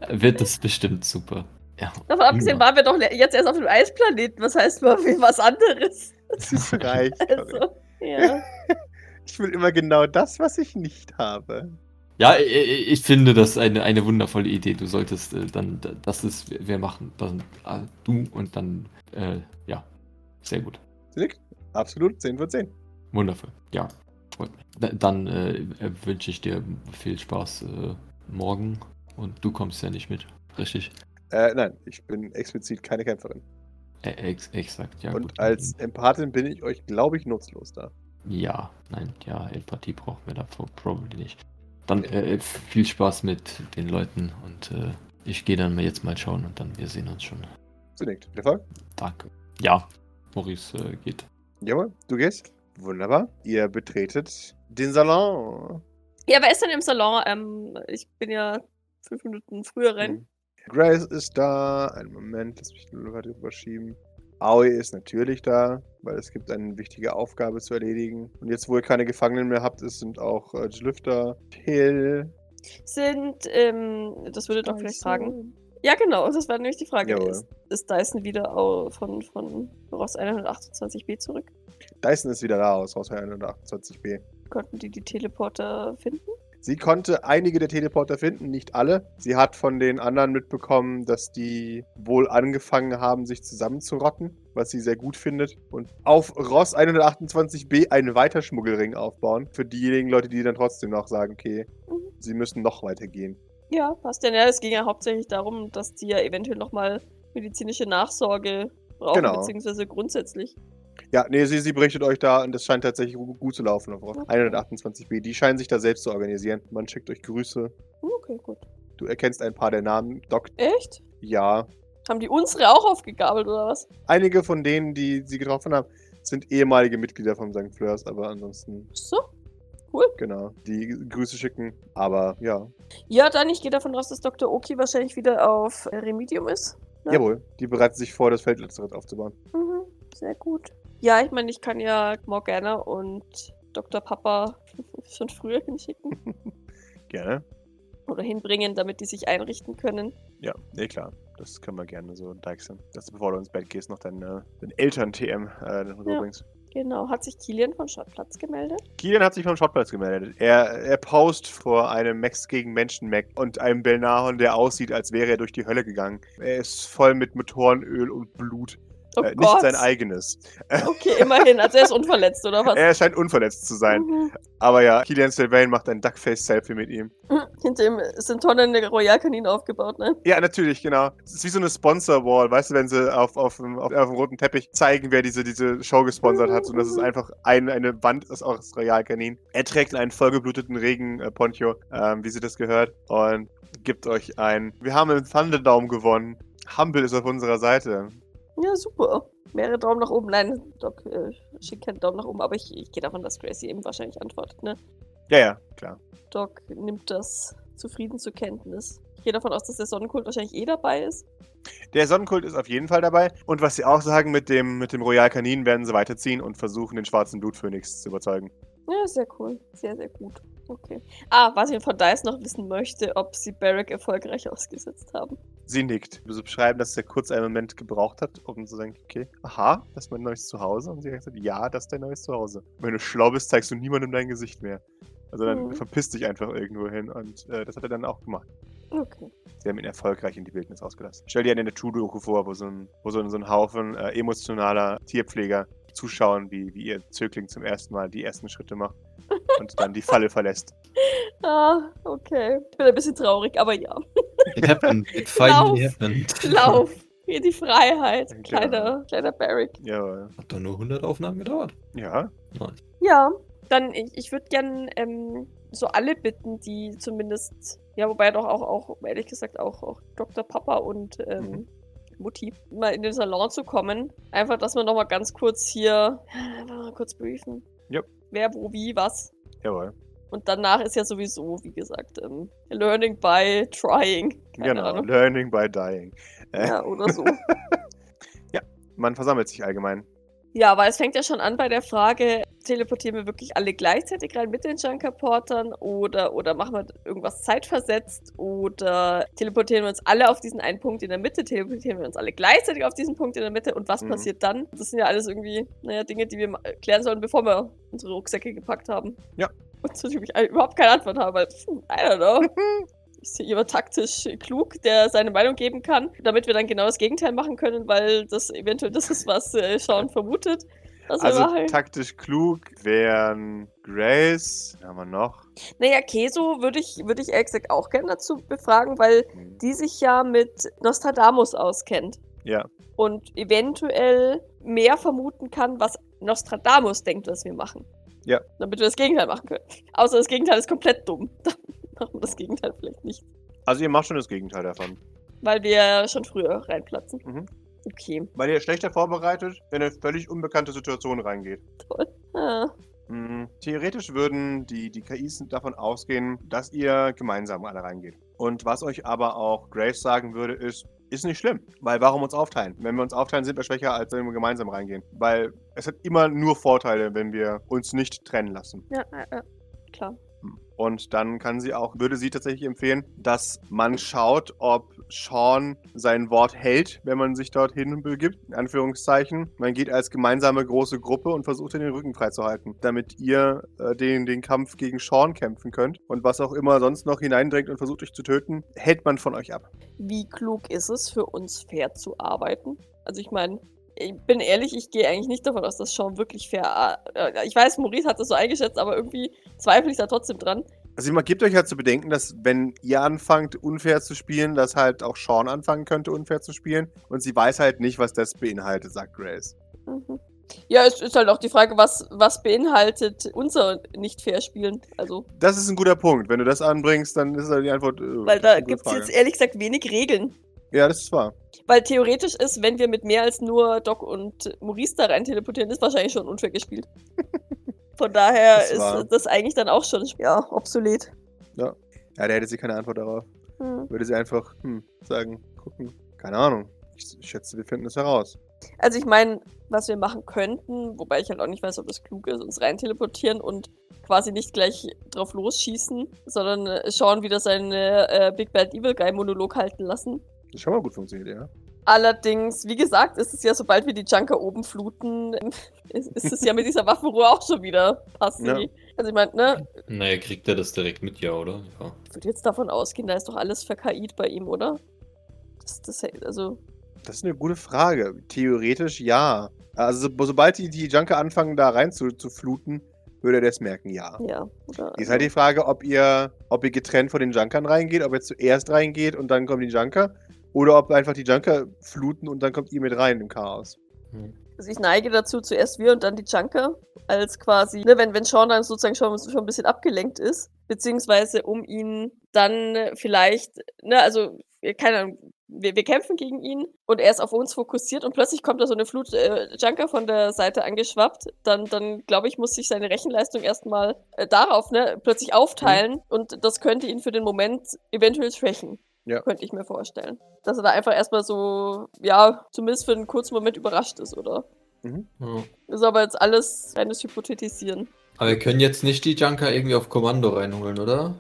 äh, wird das bestimmt super. Ja, Davon abgesehen waren wir doch jetzt erst auf dem Eisplaneten. Was heißt mal wie was anderes? Das ist reich. Also, ja. Ich will immer genau das, was ich nicht habe. Ja, ich, finde das eine, eine wundervolle Idee. Du solltest äh, dann, das ist, wir machen dann äh, du und dann, äh, ja, sehr gut. Absolut, 10 von 10. Wundervoll. Ja, freut mich. Da- Dann äh, wünsche ich dir viel Spaß äh, morgen und du kommst ja nicht mit, richtig? Äh, nein, ich bin explizit keine Kämpferin. Ex exakt, ja. Und gut. als Empathin bin ich euch, glaube ich, nutzlos da. Ja, nein, ja, Empathie brauchen wir davor probably nicht. Dann äh, viel Spaß mit den Leuten und äh, ich gehe dann mal jetzt mal schauen und dann wir sehen uns schon. Nickt. Erfolg? Danke. Ja, Maurice äh, geht. Jawohl, du gehst. Wunderbar. Ihr betretet den Salon. ja, wer ist denn im Salon? Ähm, ich bin ja fünf Minuten früher rein. Mhm. Grace ist da. Einen Moment, lass mich nur gerade überschieben. Aoi ist natürlich da, weil es gibt eine wichtige Aufgabe zu erledigen. Und jetzt, wo ihr keine Gefangenen mehr habt, ist, sind auch äh, Jlüf da, Till. Sind, ähm, das würde doch vielleicht fragen. Ja, genau, das war nämlich die Frage. Ist, ist Dyson wieder von, von Ross 128b zurück? Dyson ist wieder da aus Haus 128b. Konnten die die Teleporter finden? Sie konnte einige der Teleporter finden, nicht alle. Sie hat von den anderen mitbekommen, dass die wohl angefangen haben, sich zusammenzurotten, was sie sehr gut findet. Und auf Ross 128b einen Weiterschmuggelring aufbauen. Für diejenigen Leute, die dann trotzdem noch sagen, okay, Mhm. sie müssen noch weitergehen. Ja, passt denn. Ja, es ging ja hauptsächlich darum, dass die ja eventuell nochmal medizinische Nachsorge brauchen, Genau. beziehungsweise grundsätzlich. Ja, nee, sie, sie berichtet euch da und das scheint tatsächlich gu- gut zu laufen auf Ross Okay. 128b. Die scheinen sich da selbst zu organisieren. Man schickt euch Grüße. Okay, gut. Du erkennst ein paar der Namen. Doc, Echt? ja. Haben die unsere auch aufgegabelt oder was? Einige von denen, die sie getroffen haben, sind ehemalige Mitglieder vom St. Fleurs, aber ansonsten, So. Cool. genau, die Grüße schicken. Aber ja, Ja, dann, ich gehe davon aus, dass Dr. Oki wahrscheinlich wieder auf Remedium ist. Ja. jawohl, die bereitet sich vor, das Feldlazarett aufzubauen. Mhm, sehr gut. Ja, ich meine, ich kann ja Morgana und Dr. Papa schon früher hinschicken Gerne. oder hinbringen, damit die sich einrichten können. Ja, nee, klar. Das können wir gerne so deichseln. Dass du, bevor du ins Bett gehst, noch deinen, äh, deinen Eltern-TM äh, rüberbringst. Genau. Hat sich Kilian von Schottplatz gemeldet? Kilian hat sich vom Schrottplatz gemeldet. Er, er paust vor einem Max gegen Menschen-Mac und einem Belnahon, der aussieht, als wäre er durch die Hölle gegangen. Er ist voll mit Motorenöl und Blut. Oh äh, nicht sein eigenes. Okay, immerhin. Also er ist unverletzt, oder was? Er scheint unverletzt zu sein. Mhm. Aber ja, Kilian Sylvain macht ein Duckface-Selfie mit ihm. Mhm. Hinter ihm sind Tonnen der Royal-Kanin aufgebaut, ne? Ja, natürlich, genau. Es ist wie so eine Sponsor-Wall, weißt du, wenn sie auf, auf, dem- auf, auf dem roten Teppich zeigen, wer diese, diese Show gesponsert hat. Und das ist einfach ein, eine Wand ist aus Realkanin. Er trägt einen vollgebluteten Regen-Poncho, ähm, wie sie das gehört, und gibt euch ein. Wir haben im Thunderdome gewonnen. Humble ist auf unserer Seite. Ja, super. Mehrere Daumen nach oben. Nein, Doc äh, schickt keinen Daumen nach oben, aber ich, ich gehe davon, dass Gracie eben wahrscheinlich antwortet, ne? Ja, ja, klar. Doc nimmt das zufrieden zur Kenntnis. Ich gehe davon aus, dass der Sonnenkult wahrscheinlich eh dabei ist. Der Sonnenkult ist auf jeden Fall dabei. Und was sie auch sagen, mit dem, mit dem Royal Kanin werden sie weiterziehen und versuchen, den schwarzen Blutphönix zu überzeugen. Ja, sehr cool. Sehr, sehr gut. Okay. Ah, was ich von Dice noch wissen möchte, ob sie Barrack erfolgreich ausgesetzt haben. Sie nickt. Du so beschreiben, dass er kurz einen Moment gebraucht hat, um zu sagen, okay, aha, das ist mein neues Zuhause. Und sie hat gesagt, ja, das ist dein neues Zuhause. Wenn du schlau bist, zeigst du niemandem dein Gesicht mehr. Also dann Mhm. verpiss dich einfach irgendwo hin und äh, das hat er dann auch gemacht. Okay. Sie haben ihn erfolgreich in die Wildnis ausgelassen. Stell dir eine Natur-Doku vor, wo so ein, wo so ein, so ein Haufen äh, emotionaler Tierpfleger zuschauen, wie, wie ihr Zögling zum ersten Mal die ersten Schritte macht und dann die Falle verlässt. Ah, okay. Ich bin ein bisschen traurig, aber ja. It happened. It Lauf. finally happened. Lauf. Hier die Freiheit. Ja. Kleiner, kleiner Barrick. Ja, Hat doch nur 100 Aufnahmen gedauert. ja. Nice. Ja, dann ich, ich würde gern ähm, so alle bitten, die zumindest, ja, wobei doch auch, auch ehrlich gesagt, auch, auch Dr. Papa und ähm, Mhm. Mutti mal in den Salon zu kommen. Einfach, dass wir nochmal ganz kurz hier, einfach mal kurz briefen. Yep. Wer, wo, wie, was. Jawohl. Und danach ist ja sowieso, wie gesagt, ähm, learning by trying. Keine genau. Ahnung. Learning by dying. Äh, Ja, oder so. Man versammelt sich allgemein. Ja, weil es fängt ja schon an bei der Frage, teleportieren wir wirklich alle gleichzeitig rein mit den Junker-Portern oder, oder machen wir irgendwas zeitversetzt oder teleportieren wir uns alle auf diesen einen Punkt in der Mitte, teleportieren wir uns alle gleichzeitig auf diesen Punkt in der Mitte und was Mhm. passiert dann? Das sind ja alles irgendwie, naja, Dinge, die wir klären sollen, bevor wir unsere Rucksäcke gepackt haben. Ja. Und zu dem ich überhaupt keine Antwort habe, weil, I don't know. ist jemand taktisch klug, der seine Meinung geben kann, damit wir dann genau das Gegenteil machen können, weil das eventuell das ist, was äh, Sean vermutet. Also taktisch klug wären Grace. Haben wir noch? Naja, Keso würde ich, würde ich ehrlich gesagt auch gerne dazu befragen, weil Hm, die sich ja mit Nostradamus auskennt Ja. und eventuell mehr vermuten kann, was Nostradamus denkt, was wir machen. Ja. Damit wir das Gegenteil machen können. Außer das Gegenteil ist komplett dumm. Dann machen wir das Gegenteil vielleicht nicht. Also ihr macht schon das Gegenteil davon. Weil wir schon früher reinplatzen. Mhm. Okay. Weil ihr schlechter vorbereitet, in eine völlig unbekannte Situation reingeht. Ah. Mhm. Theoretisch würden die, die KIs davon ausgehen, dass ihr gemeinsam alle reingeht. Und was euch aber auch Graves sagen würde, ist, ist nicht schlimm. Weil warum uns aufteilen? Wenn wir uns aufteilen, sind wir schwächer, als wenn wir gemeinsam reingehen. Weil es hat immer nur Vorteile, wenn wir uns nicht trennen lassen. Ja, ja. Klar. Und dann kann sie auch, würde sie tatsächlich empfehlen, dass man schaut, ob Sean sein Wort hält, wenn man sich dorthin begibt. In Anführungszeichen. Man geht als gemeinsame große Gruppe und versucht, den Rücken freizuhalten, damit ihr äh, den, den Kampf gegen Sean kämpfen könnt. Und was auch immer sonst noch hineindrängt und versucht, euch zu töten, hält man von euch ab. Wie klug ist es für uns, fair zu arbeiten? Also ich meine, ich bin ehrlich, ich gehe eigentlich nicht davon aus, dass Sean wirklich fair. äh, Ich weiß, Maurice hat das so eingeschätzt, aber irgendwie zweifle ich da trotzdem dran. Also man gibt euch halt zu bedenken, dass wenn ihr anfangt, unfair zu spielen, dass halt auch Sean anfangen könnte, unfair zu spielen. Und sie weiß halt nicht, was das beinhaltet, sagt Grace. Mhm. Ja, es ist halt auch die Frage, was, was beinhaltet unser nicht fair spielen. Also, Das ist ein guter Punkt. Wenn du das anbringst, dann ist halt die Antwort. äh, weil da gibt es jetzt ehrlich gesagt wenig Regeln. Ja, das ist wahr. Weil theoretisch ist, wenn wir mit mehr als nur Doc und Maurice da rein teleportieren, ist wahrscheinlich schon unfair gespielt. Von daher Das ist war- das eigentlich dann auch schon ja, obsolet. Ja, da hätte sie keine Antwort darauf. Hm. Würde sie einfach hm, sagen, gucken. Keine Ahnung. Ich, ich schätze, wir finden es heraus. Also ich meine, was wir machen könnten, wobei ich halt auch nicht weiß, ob das klug ist, uns rein teleportieren und quasi nicht gleich drauf losschießen, sondern äh, schauen, wie das seine äh, Big Bad Evil Guy Monolog halten lassen. Das schon mal gut funktioniert, ja. Allerdings, wie gesagt, ist es ja, sobald wir die Junker oben fluten, ist, ist es ja mit dieser Waffenruhe auch schon wieder passend. Ja. Also ich meine, ne, Naja, kriegt er das direkt mit, ja, oder? Ja. ich würde jetzt davon ausgehen, da ist doch alles verKIt bei ihm, oder? Das, das, also, Das ist eine gute Frage. Theoretisch ja. Also, so, sobald die, die Junker anfangen, da rein zu, zu fluten, würde er das merken, ja. ja. Oder, Ist halt die Frage, ob ihr, ob ihr getrennt von den Junkern reingeht, ob ihr zuerst reingeht und dann kommen die Junker. Oder ob einfach die Junker fluten und dann kommt ihr mit rein im Chaos. Also ich neige dazu, zuerst wir und dann die Junker, als quasi, ne, wenn, wenn Sean dann sozusagen schon, schon ein bisschen abgelenkt ist, beziehungsweise um ihn dann vielleicht, ne, also, äh, keine Ahnung, wir, wir kämpfen gegen ihn und er ist auf uns fokussiert und plötzlich kommt da so eine Flut äh, Junker von der Seite angeschwappt, dann, dann glaube ich, muss sich seine Rechenleistung erstmal äh, darauf, ne, plötzlich aufteilen und das könnte ihn für den Moment eventuell schwächen. Ja. Könnte ich mir vorstellen. Dass er da einfach erstmal so, ja, zumindest für einen kurzen Moment überrascht ist, oder? Ja. Ist aber jetzt alles reines Hypothetisieren. Aber wir können jetzt nicht die Junker irgendwie auf Kommando reinholen, oder?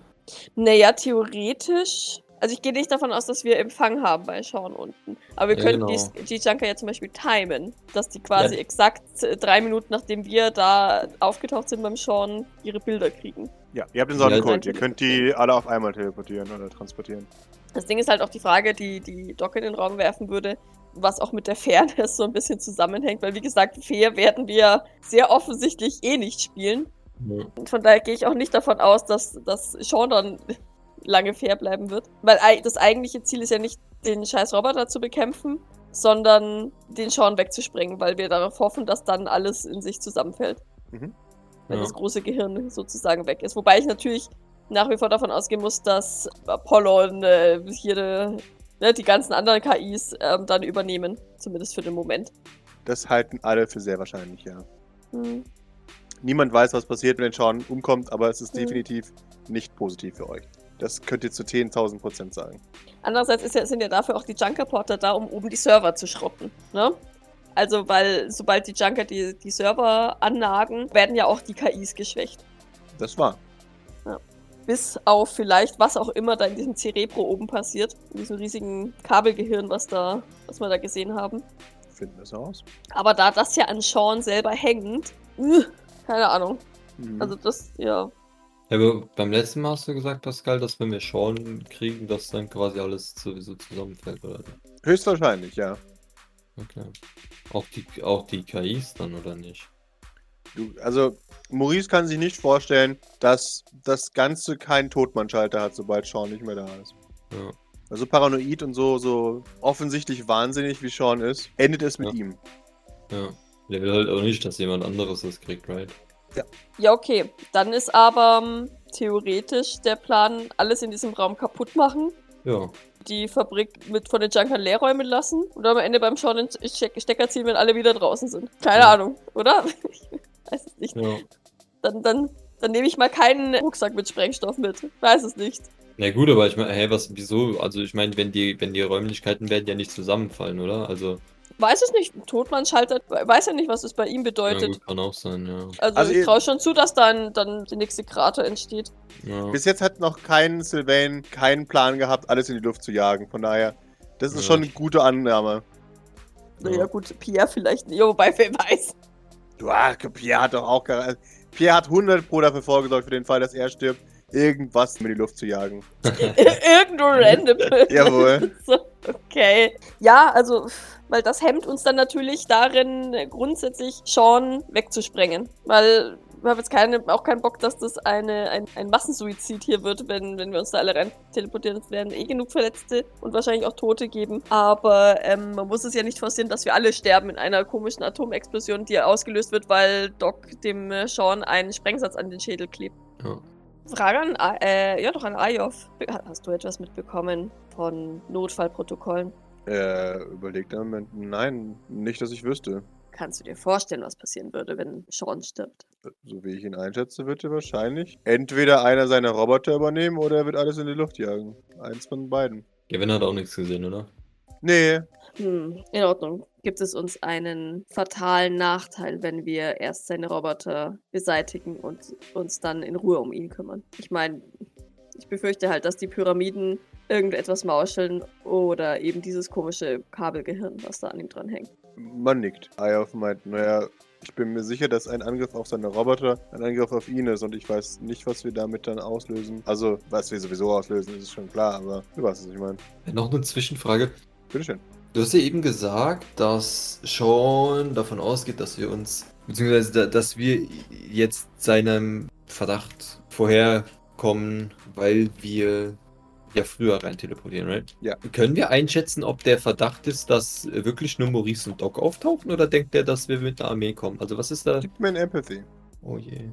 Naja, theoretisch. Also ich gehe nicht davon aus, dass wir Empfang haben bei Sean unten. Aber wir Ja, könnten genau. die, die Junker ja zum Beispiel timen, dass die quasi Ja. exakt drei Minuten, nachdem wir da aufgetaucht sind beim Sean, ihre Bilder kriegen. Ja, ihr habt den Ja, Sonnencode. also- ihr könnt die alle auf einmal teleportieren oder transportieren. Das Ding ist halt auch die Frage, die die Doc in den Raum werfen würde, was auch mit der Fairness so ein bisschen zusammenhängt. Weil wie gesagt, fair werden wir sehr offensichtlich eh nicht spielen. Ja. Und von daher gehe ich auch nicht davon aus, dass, dass Sean dann lange fair bleiben wird. Weil ei- das eigentliche Ziel ist ja nicht, den scheiß Roboter zu bekämpfen, sondern den Sean wegzuspringen, weil wir darauf hoffen, dass dann alles in sich zusammenfällt. Mhm. Wenn Ja. das große Gehirn sozusagen weg ist. Wobei ich natürlich nach wie vor davon ausgehen muss, dass Apollo und äh, hier ne, die ganzen anderen KIs ähm, dann übernehmen. Zumindest für den Moment. Das halten alle für sehr wahrscheinlich, ja. Hm. Niemand weiß, was passiert, wenn Sean umkommt, aber es ist Mhm. definitiv nicht positiv für euch. Das könnt ihr zu 10.000 Prozent sagen. Andererseits ja, sind ja dafür auch die Junker-Porter da, um oben die Server zu schrotten. Ne? Also, weil sobald die Junker die, die Server annagen, werden ja auch die KIs geschwächt. Das war. Bis auf vielleicht, was auch immer da in diesem Cerebro oben passiert. In diesem riesigen Kabelgehirn, was da, was wir da gesehen haben. Finden wir es aus. Aber da das ja an Sean selber hängt, uh, keine Ahnung. Mhm. Also das, ja. Ja, aber beim letzten Mal hast du gesagt, Pascal, dass wenn wir Sean kriegen, dass dann quasi alles sowieso zusammenfällt, oder? Höchstwahrscheinlich, ja. Okay. Auch die, auch die KIs dann, oder nicht? Du, also, Maurice kann sich nicht vorstellen, dass das Ganze keinen Todmannschalter hat, sobald Sean nicht mehr da ist. Ja. Also paranoid und so, so offensichtlich wahnsinnig wie Sean ist, endet es mit Ja. ihm. Ja. Der will halt auch nicht, dass jemand anderes das kriegt, right? Ja, okay. Dann ist aber ähm, theoretisch der Plan, alles in diesem Raum kaputt machen, Ja. die Fabrik mit von den Junkern leer räumen lassen und am Ende beim Sean den Ste- Stecker ziehen, wenn alle wieder draußen sind. Keine Ja. Ahnung, oder? Ich weiß es nicht. Ja. Dann, dann, dann nehme ich mal keinen Rucksack mit Sprengstoff mit. Weiß es nicht. Na gut, aber ich meine, hey, was, wieso? Also ich meine, wenn die, wenn die Räumlichkeiten werden ja nicht zusammenfallen, oder? Also, Weiß es nicht. Ein Todmannschalter weiß ja nicht, was das bei ihm ja, bedeutet. gut, kann auch sein, ja. Also, Also ich traue schon zu, dass dann, dann der nächste Krater entsteht. ja. Bis jetzt hat noch kein Sylvain keinen Plan gehabt, alles in die Luft zu jagen. Von daher, das ist Ja. schon eine gute Annahme. Naja, Ja. gut, Pierre vielleicht nicht, wobei, wer weiß. Du, ah, Pierre hat doch auch Pierre hat 100 Pro dafür vorgesorgt, für den Fall, dass er stirbt, irgendwas in die Luft zu jagen. Irgendwo random. Jawohl. so, okay. Ja, also, weil das hemmt uns dann natürlich darin, grundsätzlich Sean wegzusprengen. Weil wir haben jetzt keine, auch keinen Bock, dass das eine, ein, ein Massensuizid hier wird, wenn, wenn wir uns da alle rein teleportieren. Es werden eh genug Verletzte und wahrscheinlich auch Tote geben. Aber ähm, man muss es ja nicht forcieren, dass wir alle sterben in einer komischen Atomexplosion, die ausgelöst wird, weil Doc dem äh, Sean einen Sprengsatz an den Schädel klebt. ja. Frage an, äh, ja doch an Ayov. Hast du etwas mitbekommen von Notfallprotokollen? Äh, überlegt einen Moment. Nein, nicht, dass ich wüsste. Kannst du dir vorstellen, was passieren würde, wenn Sean stirbt? So wie ich ihn einschätze, wird er wahrscheinlich entweder einer seiner Roboter übernehmen oder er wird alles in die Luft jagen. Eins von beiden. Gavin hat auch nichts gesehen, oder? Nee, Hm, in Ordnung. Gibt es uns einen fatalen Nachteil, wenn wir erst seine Roboter beseitigen und uns dann in Ruhe um ihn kümmern? Ich meine, ich befürchte halt, dass die Pyramiden irgendetwas mauscheln oder eben dieses komische Kabelgehirn, was da an ihm dran hängt. Man nickt. Ayov meint, naja, ich bin mir sicher, dass ein Angriff auf seine Roboter ein Angriff auf ihn ist und ich weiß nicht, was wir damit dann auslösen. Also, was wir sowieso auslösen, ist schon klar, aber du weißt, was ich meine. Noch eine Zwischenfrage. Bitteschön. Du hast ja eben gesagt, dass Sean davon ausgeht, dass wir uns, beziehungsweise da- dass wir jetzt seinem Verdacht vorherkommen, weil wir ja früher rein teleportieren, right? Ja. Können wir einschätzen, ob der Verdacht ist, dass wirklich nur Maurice und Doc auftauchen oder denkt er, dass wir mit der Armee kommen? Also was ist da? Gib mir ein Empathy. Oh je.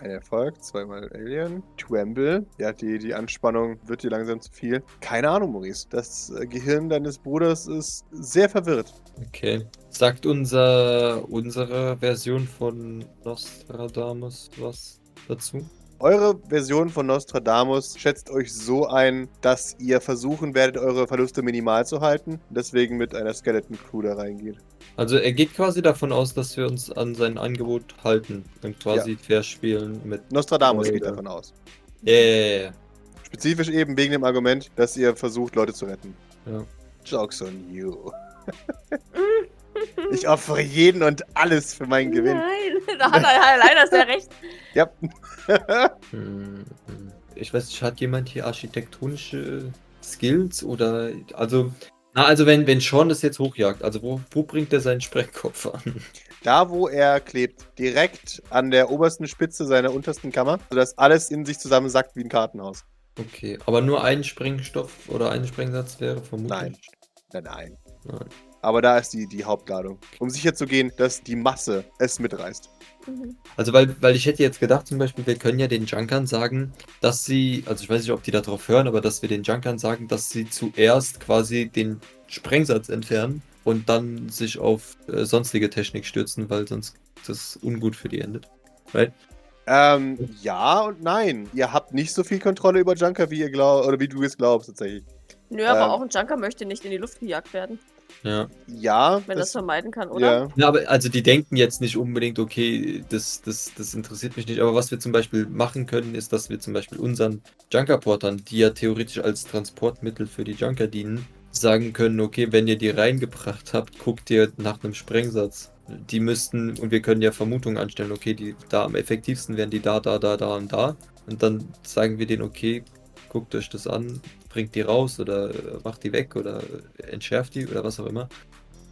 Ein Erfolg, zweimal Alien. Tremble. Ja, die, die Anspannung wird dir langsam zu viel. Keine Ahnung, Maurice. Das äh, Gehirn deines Bruders ist sehr verwirrt. Okay. Sagt unser unsere Version von Nostradamus was dazu? Eure Version von Nostradamus schätzt euch so ein, dass ihr versuchen werdet, eure Verluste minimal zu halten. Deswegen mit einer Skeleton Crew da reingeht. Also er geht quasi davon aus, dass wir uns an sein Angebot halten und quasi fair spielen mit. Nostradamus Oh, geht ja. davon aus. Ja, ja, ja, ja. Spezifisch eben wegen dem Argument, dass ihr versucht, Leute zu retten. Ja. Jokes on you. ich opfere jeden und alles für meinen Gewinn. Nein, da hat er leider sehr recht. Ja. Hm. Ich weiß nicht, hat jemand hier architektonische Skills oder also na also wenn wenn Sean das jetzt hochjagt, also wo, wo bringt er seinen Sprengkopf an? Da, wo er klebt, direkt an der obersten Spitze seiner untersten Kammer, sodass alles in sich zusammensackt wie ein Kartenhaus. Okay, aber nur ein Sprengstoff oder ein Sprengsatz wäre vermutlich. Nein. Nein, nein. Nein. Aber da ist die, die Hauptladung. Um sicher zu gehen, dass die Masse es mitreißt. Mhm. Also weil, weil ich hätte jetzt gedacht, zum Beispiel, wir können ja den Junkern sagen, dass sie, also ich weiß nicht, ob die darauf hören, aber dass wir den Junkern sagen, dass sie zuerst quasi den Sprengsatz entfernen und dann sich auf äh, sonstige Technik stürzen, weil sonst das ungut für die endet. Right? Ähm, ja und nein. Ihr habt nicht so viel Kontrolle über Junker, wie ihr glaubt, oder wie du es glaubst, tatsächlich. Nö, aber Ähm. auch ein Junker möchte nicht in die Luft gejagt werden, Ja. Ja, wenn das, das, vermeiden kann, oder? ja. Ja, aber also die denken jetzt nicht unbedingt, okay, das, das, das interessiert mich nicht. Aber was wir zum Beispiel machen können, ist, dass wir zum Beispiel unseren Junkerportern, die ja theoretisch als Transportmittel für die Junker dienen, sagen können, okay, wenn ihr die reingebracht habt, guckt ihr nach einem Sprengsatz. Die müssten, und wir können ja Vermutungen anstellen, okay, die da am effektivsten wären die da, da, da, da und da. Und dann sagen wir denen, okay, guckt euch das an, bringt die raus oder äh, macht die weg oder äh, entschärft die oder was auch immer.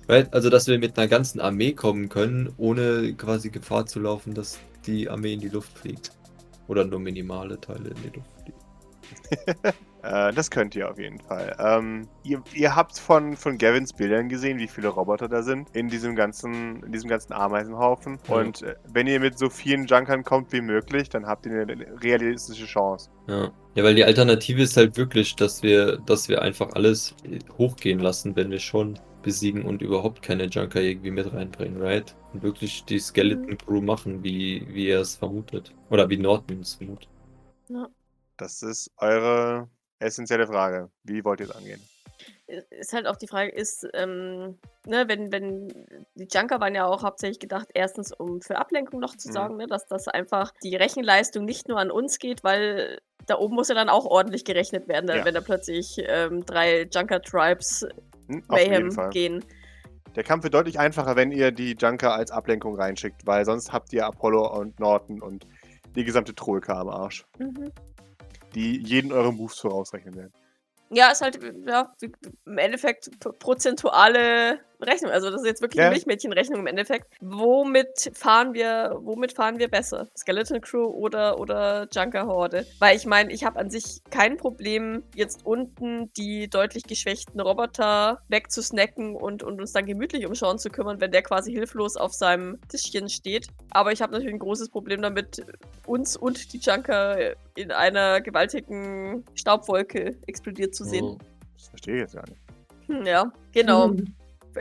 Right? Also, dass wir mit einer ganzen Armee kommen können, ohne quasi Gefahr zu laufen, dass die Armee in die Luft fliegt. Oder nur minimale Teile in die Luft fliegen. Äh, das könnt ihr auf jeden Fall. Ähm, ihr, ihr habt von, von Gavins Bildern gesehen, wie viele Roboter da sind in diesem ganzen, in diesem ganzen Ameisenhaufen. Ja. Und äh, wenn ihr mit so vielen Junkern kommt wie möglich, dann habt ihr eine realistische Chance. Ja. ja, weil die Alternative ist halt wirklich, dass wir, dass wir einfach alles hochgehen lassen, wenn wir schon besiegen und überhaupt keine Junker irgendwie mit reinbringen, right? Und wirklich die Skeleton Crew machen, wie, wie er es vermutet. Oder wie Nordman es vermutet. Das ist eure essentielle Frage. Wie wollt ihr es angehen? Ist halt auch die Frage, ist, ähm, ne, wenn, wenn, die Junker waren ja auch hauptsächlich gedacht, erstens, um für Ablenkung noch zu Mhm. sorgen, ne, dass das einfach die Rechenleistung nicht nur an uns geht, weil da oben muss ja dann auch ordentlich gerechnet werden, Ja. wenn da plötzlich ähm, drei Junker-Tribes Hm, auf jeden Mayhem gehen. Der Kampf wird deutlich einfacher, wenn ihr die Junker als Ablenkung reinschickt, weil sonst habt ihr Apollo und Norton und die gesamte Troika am Arsch, Mhm. Die jeden eure Moves vorausrechnen werden. Ja, ist halt, ja, im Endeffekt prozentuale Rechnung. Also das ist jetzt wirklich Ja. eine Milchmädchenrechnung im Endeffekt. Womit fahren wir, womit fahren wir besser? Skeleton Crew oder, oder Junker Horde? Weil ich meine, ich habe an sich kein Problem, jetzt unten die deutlich geschwächten Roboter wegzusnacken und, und uns dann gemütlich um Sean zu kümmern, wenn der quasi hilflos auf seinem Tischchen steht. Aber ich habe natürlich ein großes Problem damit, uns und die Junker in einer gewaltigen Staubwolke explodiert zu sehen. Oh. Das verstehe ich jetzt gar nicht. Hm, Ja, genau.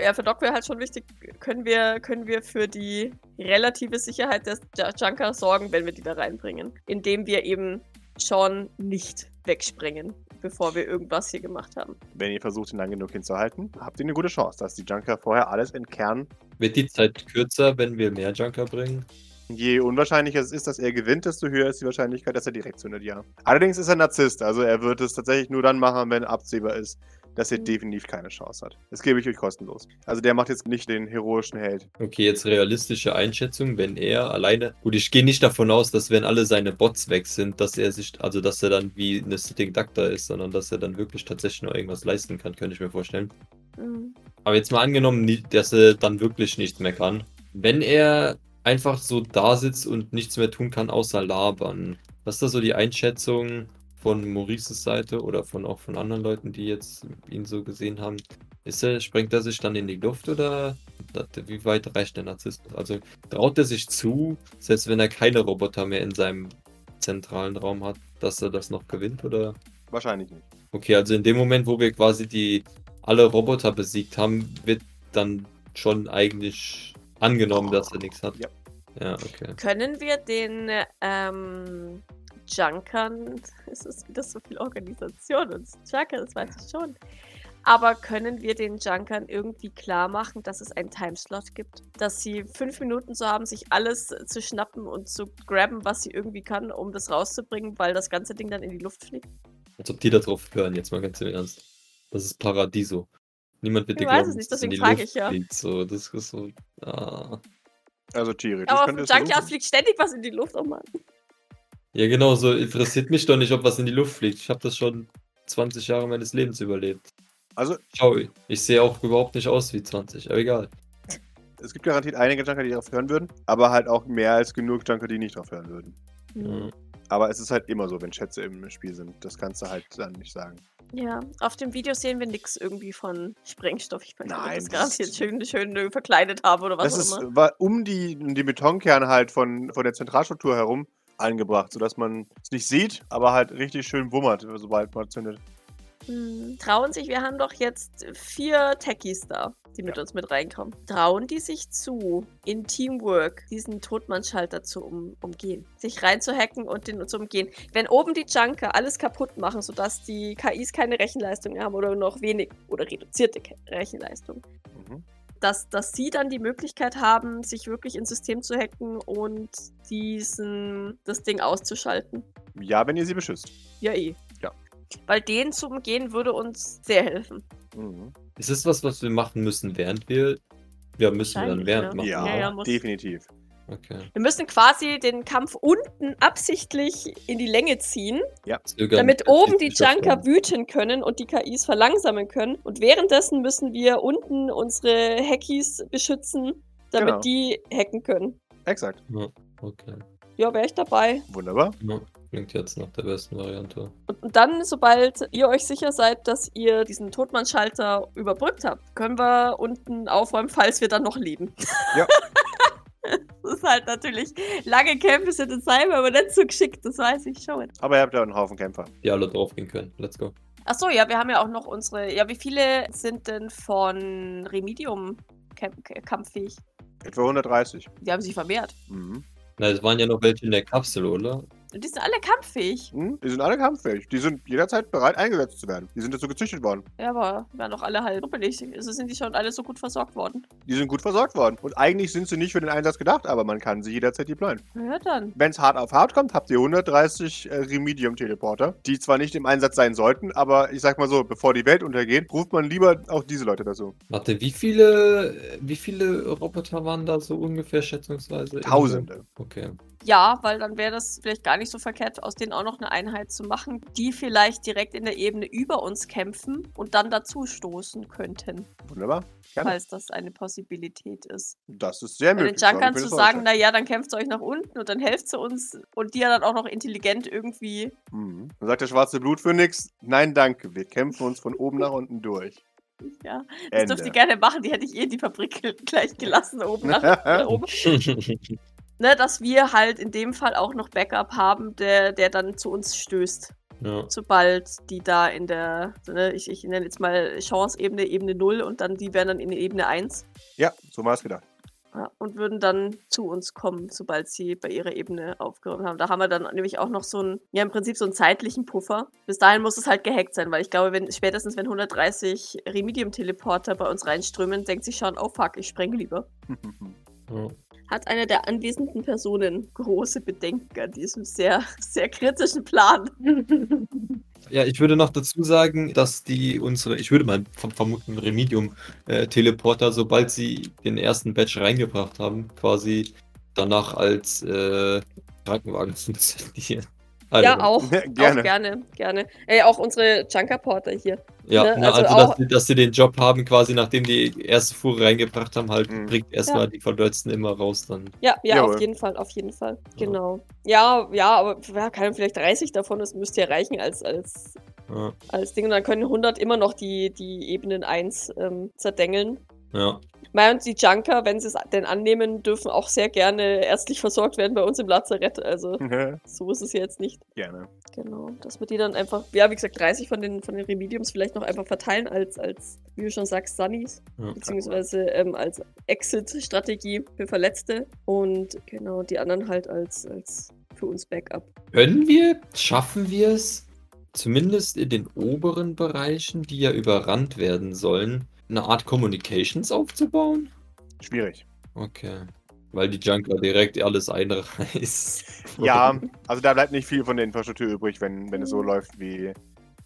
Ja, für Doc wäre halt schon wichtig, können wir, können wir für die relative Sicherheit des Junker sorgen, wenn wir die da reinbringen. Indem wir eben Sean nicht wegsprengen, bevor wir irgendwas hier gemacht haben. Wenn ihr versucht, ihn lang genug hinzuhalten, habt ihr eine gute Chance, dass die Junker vorher alles entkernen. Wird die Zeit kürzer, wenn wir mehr Junker bringen? Je unwahrscheinlicher es ist, dass er gewinnt, desto höher ist die Wahrscheinlichkeit, dass er direkt zündet, ja. Allerdings ist er Narzisst, also er wird es tatsächlich nur dann machen, wenn absehbar ist, dass er Mhm. definitiv keine Chance hat. Das gebe ich euch kostenlos. Also der macht jetzt nicht den heroischen Held. Okay, jetzt realistische Einschätzung, wenn er alleine. Gut, ich gehe nicht davon aus, dass wenn alle seine Bots weg sind, dass er sich, also dass er dann wie eine Sitting Duck da ist, sondern dass er dann wirklich tatsächlich noch irgendwas leisten kann, könnte ich mir vorstellen. Mhm. Aber jetzt mal angenommen, dass er dann wirklich nichts mehr kann. Wenn er einfach so da sitzt und nichts mehr tun kann, außer labern, was ist da so die Einschätzung von Maurices Seite oder von auch von anderen Leuten, die jetzt ihn so gesehen haben? Ist er, sprengt er sich dann in die Luft oder das- wie weit reicht der Narzissmus? Also traut er sich zu, selbst wenn er keine Roboter mehr in seinem zentralen Raum hat, dass er das noch gewinnt oder? Wahrscheinlich nicht. Okay, also in dem Moment, wo wir quasi die alle Roboter besiegt haben, wird dann schon eigentlich angenommen, dass er nichts hat. Ja. Ja, okay. Können wir den ähm, Junkern, es ist wieder so viel Organisation und Junker, das weiß ich schon. Aber können wir den Junkern irgendwie klar machen, dass es einen Timeslot gibt? Dass sie fünf Minuten so haben, sich alles zu schnappen und zu grabben, was sie irgendwie kann, um das rauszubringen, weil das ganze Ding dann in die Luft fliegt? Als ob die da drauf hören, jetzt mal ganz im Ernst. Das ist Paradiso. Niemand wird Ich dir weiß glauben, es nicht, dass es in deswegen die frag Luft ich ja. fliegt. So, das ist so. Ah. Also theoretisch Aber auf könnte dem. Junkyard fliegt ständig was in die Luft, oh Mann. Ja, genau, so interessiert mich doch nicht, ob was in die Luft fliegt. Ich habe das schon 20 Jahre meines Lebens überlebt. Also, Schau, ich sehe auch überhaupt nicht aus wie 20, aber egal. es gibt garantiert einige Junker, die darauf hören würden, aber halt auch mehr als genug Junker, die nicht drauf hören würden. Ja. Aber es ist halt immer so, wenn Schätze im Spiel sind. Das kannst du halt dann nicht sagen. Ja, auf dem Video sehen wir nichts irgendwie von Sprengstoff. Ich weiß nicht, ob Nein, das das garantiert ist- schön, schön verkleidet haben oder was das auch ist immer. war um die, um die Betonkerne halt von, von der Zentralstruktur herum angebracht, sodass man es nicht sieht, aber halt richtig schön wummert, sobald man zündet. Hm. Trauen sich, wir haben doch jetzt vier Techies da, die mit uns mit reinkommen. Trauen die sich zu, in Teamwork diesen Totmannschalter zu um, umgehen? Sich reinzuhacken und den zu umgehen? Wenn oben die Junker alles kaputt machen, sodass die KIs keine Rechenleistung mehr haben oder noch wenig oder reduzierte Rechenleistung, Mhm. Dass, dass sie dann die Möglichkeit haben, sich wirklich ins System zu hacken und diesen, das Ding auszuschalten. Ja, wenn ihr sie beschützt. Ja, eh. Ja. Weil den zu umgehen würde uns sehr helfen. Mhm. Ist das was, was wir machen müssen, während wir. Ja, müssen wir dann während ja. machen. Ja, Ja, ja, definitiv. Okay. Wir müssen quasi den Kampf unten absichtlich in die Länge ziehen, Zögern damit oben die Junker wüten können und die KIs verlangsamen können. Und währenddessen müssen wir unten unsere Hackies beschützen, damit Genau. die hacken können. Exakt. Okay. Ja, wäre ich dabei. Wunderbar. Ja, klingt jetzt nach der besten Variante. Und, und dann, sobald ihr euch sicher seid, dass ihr diesen Totmannschalter überbrückt habt, können wir unten aufräumen, falls wir dann noch leben. Ja. das ist halt natürlich, lange Kämpfe sind in Cyber, aber nicht so geschickt, das weiß ich schon. Aber ihr habt ja einen Haufen Kämpfer. Die alle draufgehen können. Let's go. Achso, ja, wir haben ja auch noch unsere. Ja, wie viele sind denn von Remedium kampffähig? Etwa 130. Die haben sich vermehrt. Mhm. Na, es waren ja noch welche in der Kapsel, oder? Und die sind alle kampffähig. Mhm. Die sind alle kampffähig. Die sind jederzeit bereit, eingesetzt zu werden. Die sind dazu gezüchtet worden. Ja, aber waren doch alle halt ruppelig. Also sind die schon alle so gut versorgt worden. Die sind gut versorgt worden. Und eigentlich sind sie nicht für den Einsatz gedacht, aber man kann sie jederzeit deployen. Ja, dann. Wenn es hart auf hart kommt, habt ihr 130 äh, Remedium-Teleporter, die zwar nicht im Einsatz sein sollten, aber ich sag mal so, bevor die Welt untergeht, ruft man lieber auch diese Leute dazu. Warte, wie viele, wie viele Roboter waren da so ungefähr schätzungsweise? Tausende. Okay. Ja, weil dann wäre das vielleicht gar nicht so verkehrt, aus denen auch noch eine Einheit zu machen, die vielleicht direkt in der Ebene über uns kämpfen und dann dazu stoßen könnten, Wunderbar. Gerne. falls das eine Possibilität ist. Das ist sehr Bei den möglich. Sorry Junkern zu sagen, naja, dann kämpft euch nach unten und dann helft sie uns und die ja dann auch noch intelligent irgendwie. Mhm. Dann sagt der schwarze Blutphönix, nein danke, wir kämpfen uns von oben nach unten durch. Ja, das Ende. dürft ihr gerne machen, die hätte ich eh in die Fabrik gleich gelassen, oben nach nach oben. Ne, dass wir halt in dem Fall auch noch Backup haben, der, der dann zu uns stößt. ja. sobald die da in der, ne, ich, ich nenne jetzt mal Chance-Ebene, Ebene 0 und dann die wären dann in Ebene 1 Ja, so war es gedacht. ja, und würden dann zu uns kommen, sobald sie bei ihrer Ebene aufgeräumt haben. Da haben wir dann nämlich auch noch so einen, ja im Prinzip so einen zeitlichen Puffer. Bis dahin muss es halt gehackt sein, weil ich glaube, wenn spätestens wenn 130 Remedium-Teleporter bei uns reinströmen, denkt sich schon, oh fuck, ich sprenge lieber. ja. Hat eine der anwesenden Personen große Bedenken an diesem sehr, sehr kritischen Plan. Ja, ich würde noch dazu sagen, dass die unsere, ich würde mal verm- vermuten, Remedium-Teleporter, sobald sie den ersten Batch reingebracht haben, quasi danach als äh, Krankenwagen funktionieren. Ja, auch. Gerne. Auch gerne, gerne. Ey, auch unsere Junker-Porter hier. Ja, ne, na, also also, dass, sie, dass sie den Job haben, quasi nachdem die erste Fuhre reingebracht haben, halt Mhm. bringt erstmal die Verletzten immer raus dann. Ja, ja, Jawohl. auf jeden Fall, auf jeden Fall. Ja. Genau. Ja, ja, aber ja, kann vielleicht 30 davon, das müsste ja reichen als, als, Ja, als Ding. Und dann können 100 immer noch die, die Ebenen 1 ähm, zerdengeln. ja. Mei und die Junker, wenn sie es denn annehmen, dürfen auch sehr gerne ärztlich versorgt werden bei uns im Lazarett. Also so ist es jetzt nicht. Gerne. Genau. Dass wir die dann einfach, ja, wie gesagt, 30 von den, von den Remediums vielleicht noch einfach verteilen als, als wie du schon sagst, Sunnies. Ja. beziehungsweise ähm, als Exit-Strategie für Verletzte und genau die anderen halt als, als für uns Backup. Können wir, schaffen wir es, zumindest in den oberen Bereichen, die ja überrannt werden sollen, eine Art Communications aufzubauen? Schwierig. Okay. Weil die Junker direkt alles einreißt. Ja, also da bleibt nicht viel von der Infrastruktur übrig, wenn, wenn es so läuft, wie,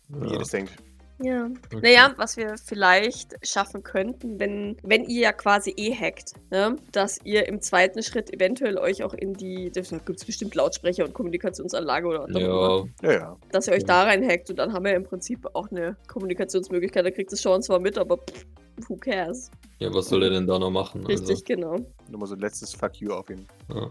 wie ihr das denkt. Ja. Okay. Naja, was wir vielleicht schaffen könnten, wenn, wenn ihr ja quasi eh hackt, ne? dass ihr im zweiten Schritt eventuell euch auch in die, da gibt es bestimmt Lautsprecher und Kommunikationsanlage oder immer, Ja, Ja, ja. dass ihr euch Ja. da rein hackt und dann haben wir im Prinzip auch eine Kommunikationsmöglichkeit. Da kriegt es Sean zwar mit, aber pff, who cares? ja, was soll er denn da noch machen? Richtig, genau. Nur mal so ein letztes Fuck you auf ihn. Also, ja.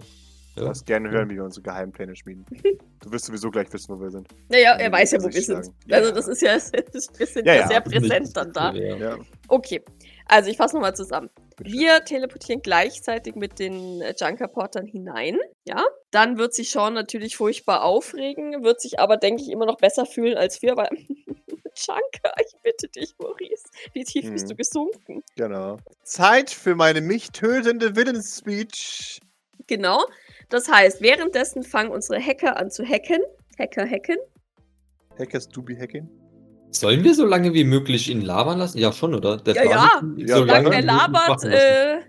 Du Ja. darfst gerne hören, wie wir unsere Geheimpläne schmieden. du wirst sowieso gleich wissen, wo wir sind. Naja, Ja, er weiß ja, wo wir sind. Also das ist ja, wir sind Ja, ja, sehr präsent dann da. Ja. Okay, also ich fasse nochmal zusammen. Wir teleportieren gleichzeitig mit den äh, Junker-Portern hinein, ja. Dann wird sich Sean natürlich furchtbar aufregen, wird sich aber, denke ich, immer noch besser fühlen als wir, weil Junker, ich bitte dich, Maurice, wie tief bist Mhm. du gesunken? Genau. Zeit für meine mich tötende Willensspeech. Genau. Das heißt, währenddessen fangen unsere Hacker an zu hacken. Hacker hacken. Hackers do be hacking? Sollen wir so lange wie möglich ihn labern lassen? Ja, schon, oder? Der Ja, ja. ist, Ja, so lange er labert, äh,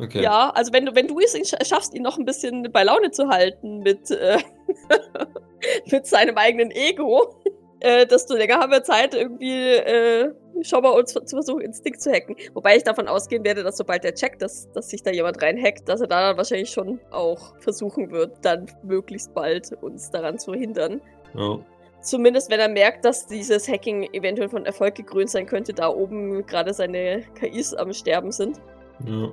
Okay. Ja, also wenn du, wenn du es schaffst, ihn noch ein bisschen bei Laune zu halten mit, äh, mit seinem eigenen Ego, äh, desto länger haben wir Zeit, irgendwie äh, schon mal uns zu versuchen, Instinkt zu hacken. Wobei ich davon ausgehen werde, dass sobald er checkt, dass, dass sich da jemand reinhackt, dass er da dann wahrscheinlich schon auch versuchen wird, dann möglichst bald uns daran zu hindern. Ja. Zumindest wenn er merkt, dass dieses Hacking eventuell von Erfolg gekrönt sein könnte, da oben gerade seine KIs am Sterben sind. Ja.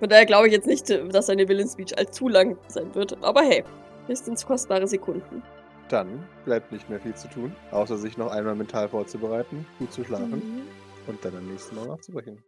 Von daher glaube ich jetzt nicht, dass seine Willensspeech allzu lang sein wird. Aber hey, es sind kostbare Sekunden. Dann bleibt nicht mehr viel zu tun, außer sich noch einmal mental vorzubereiten, gut zu schlafen Mhm. und dann am nächsten Mal nachzubrechen.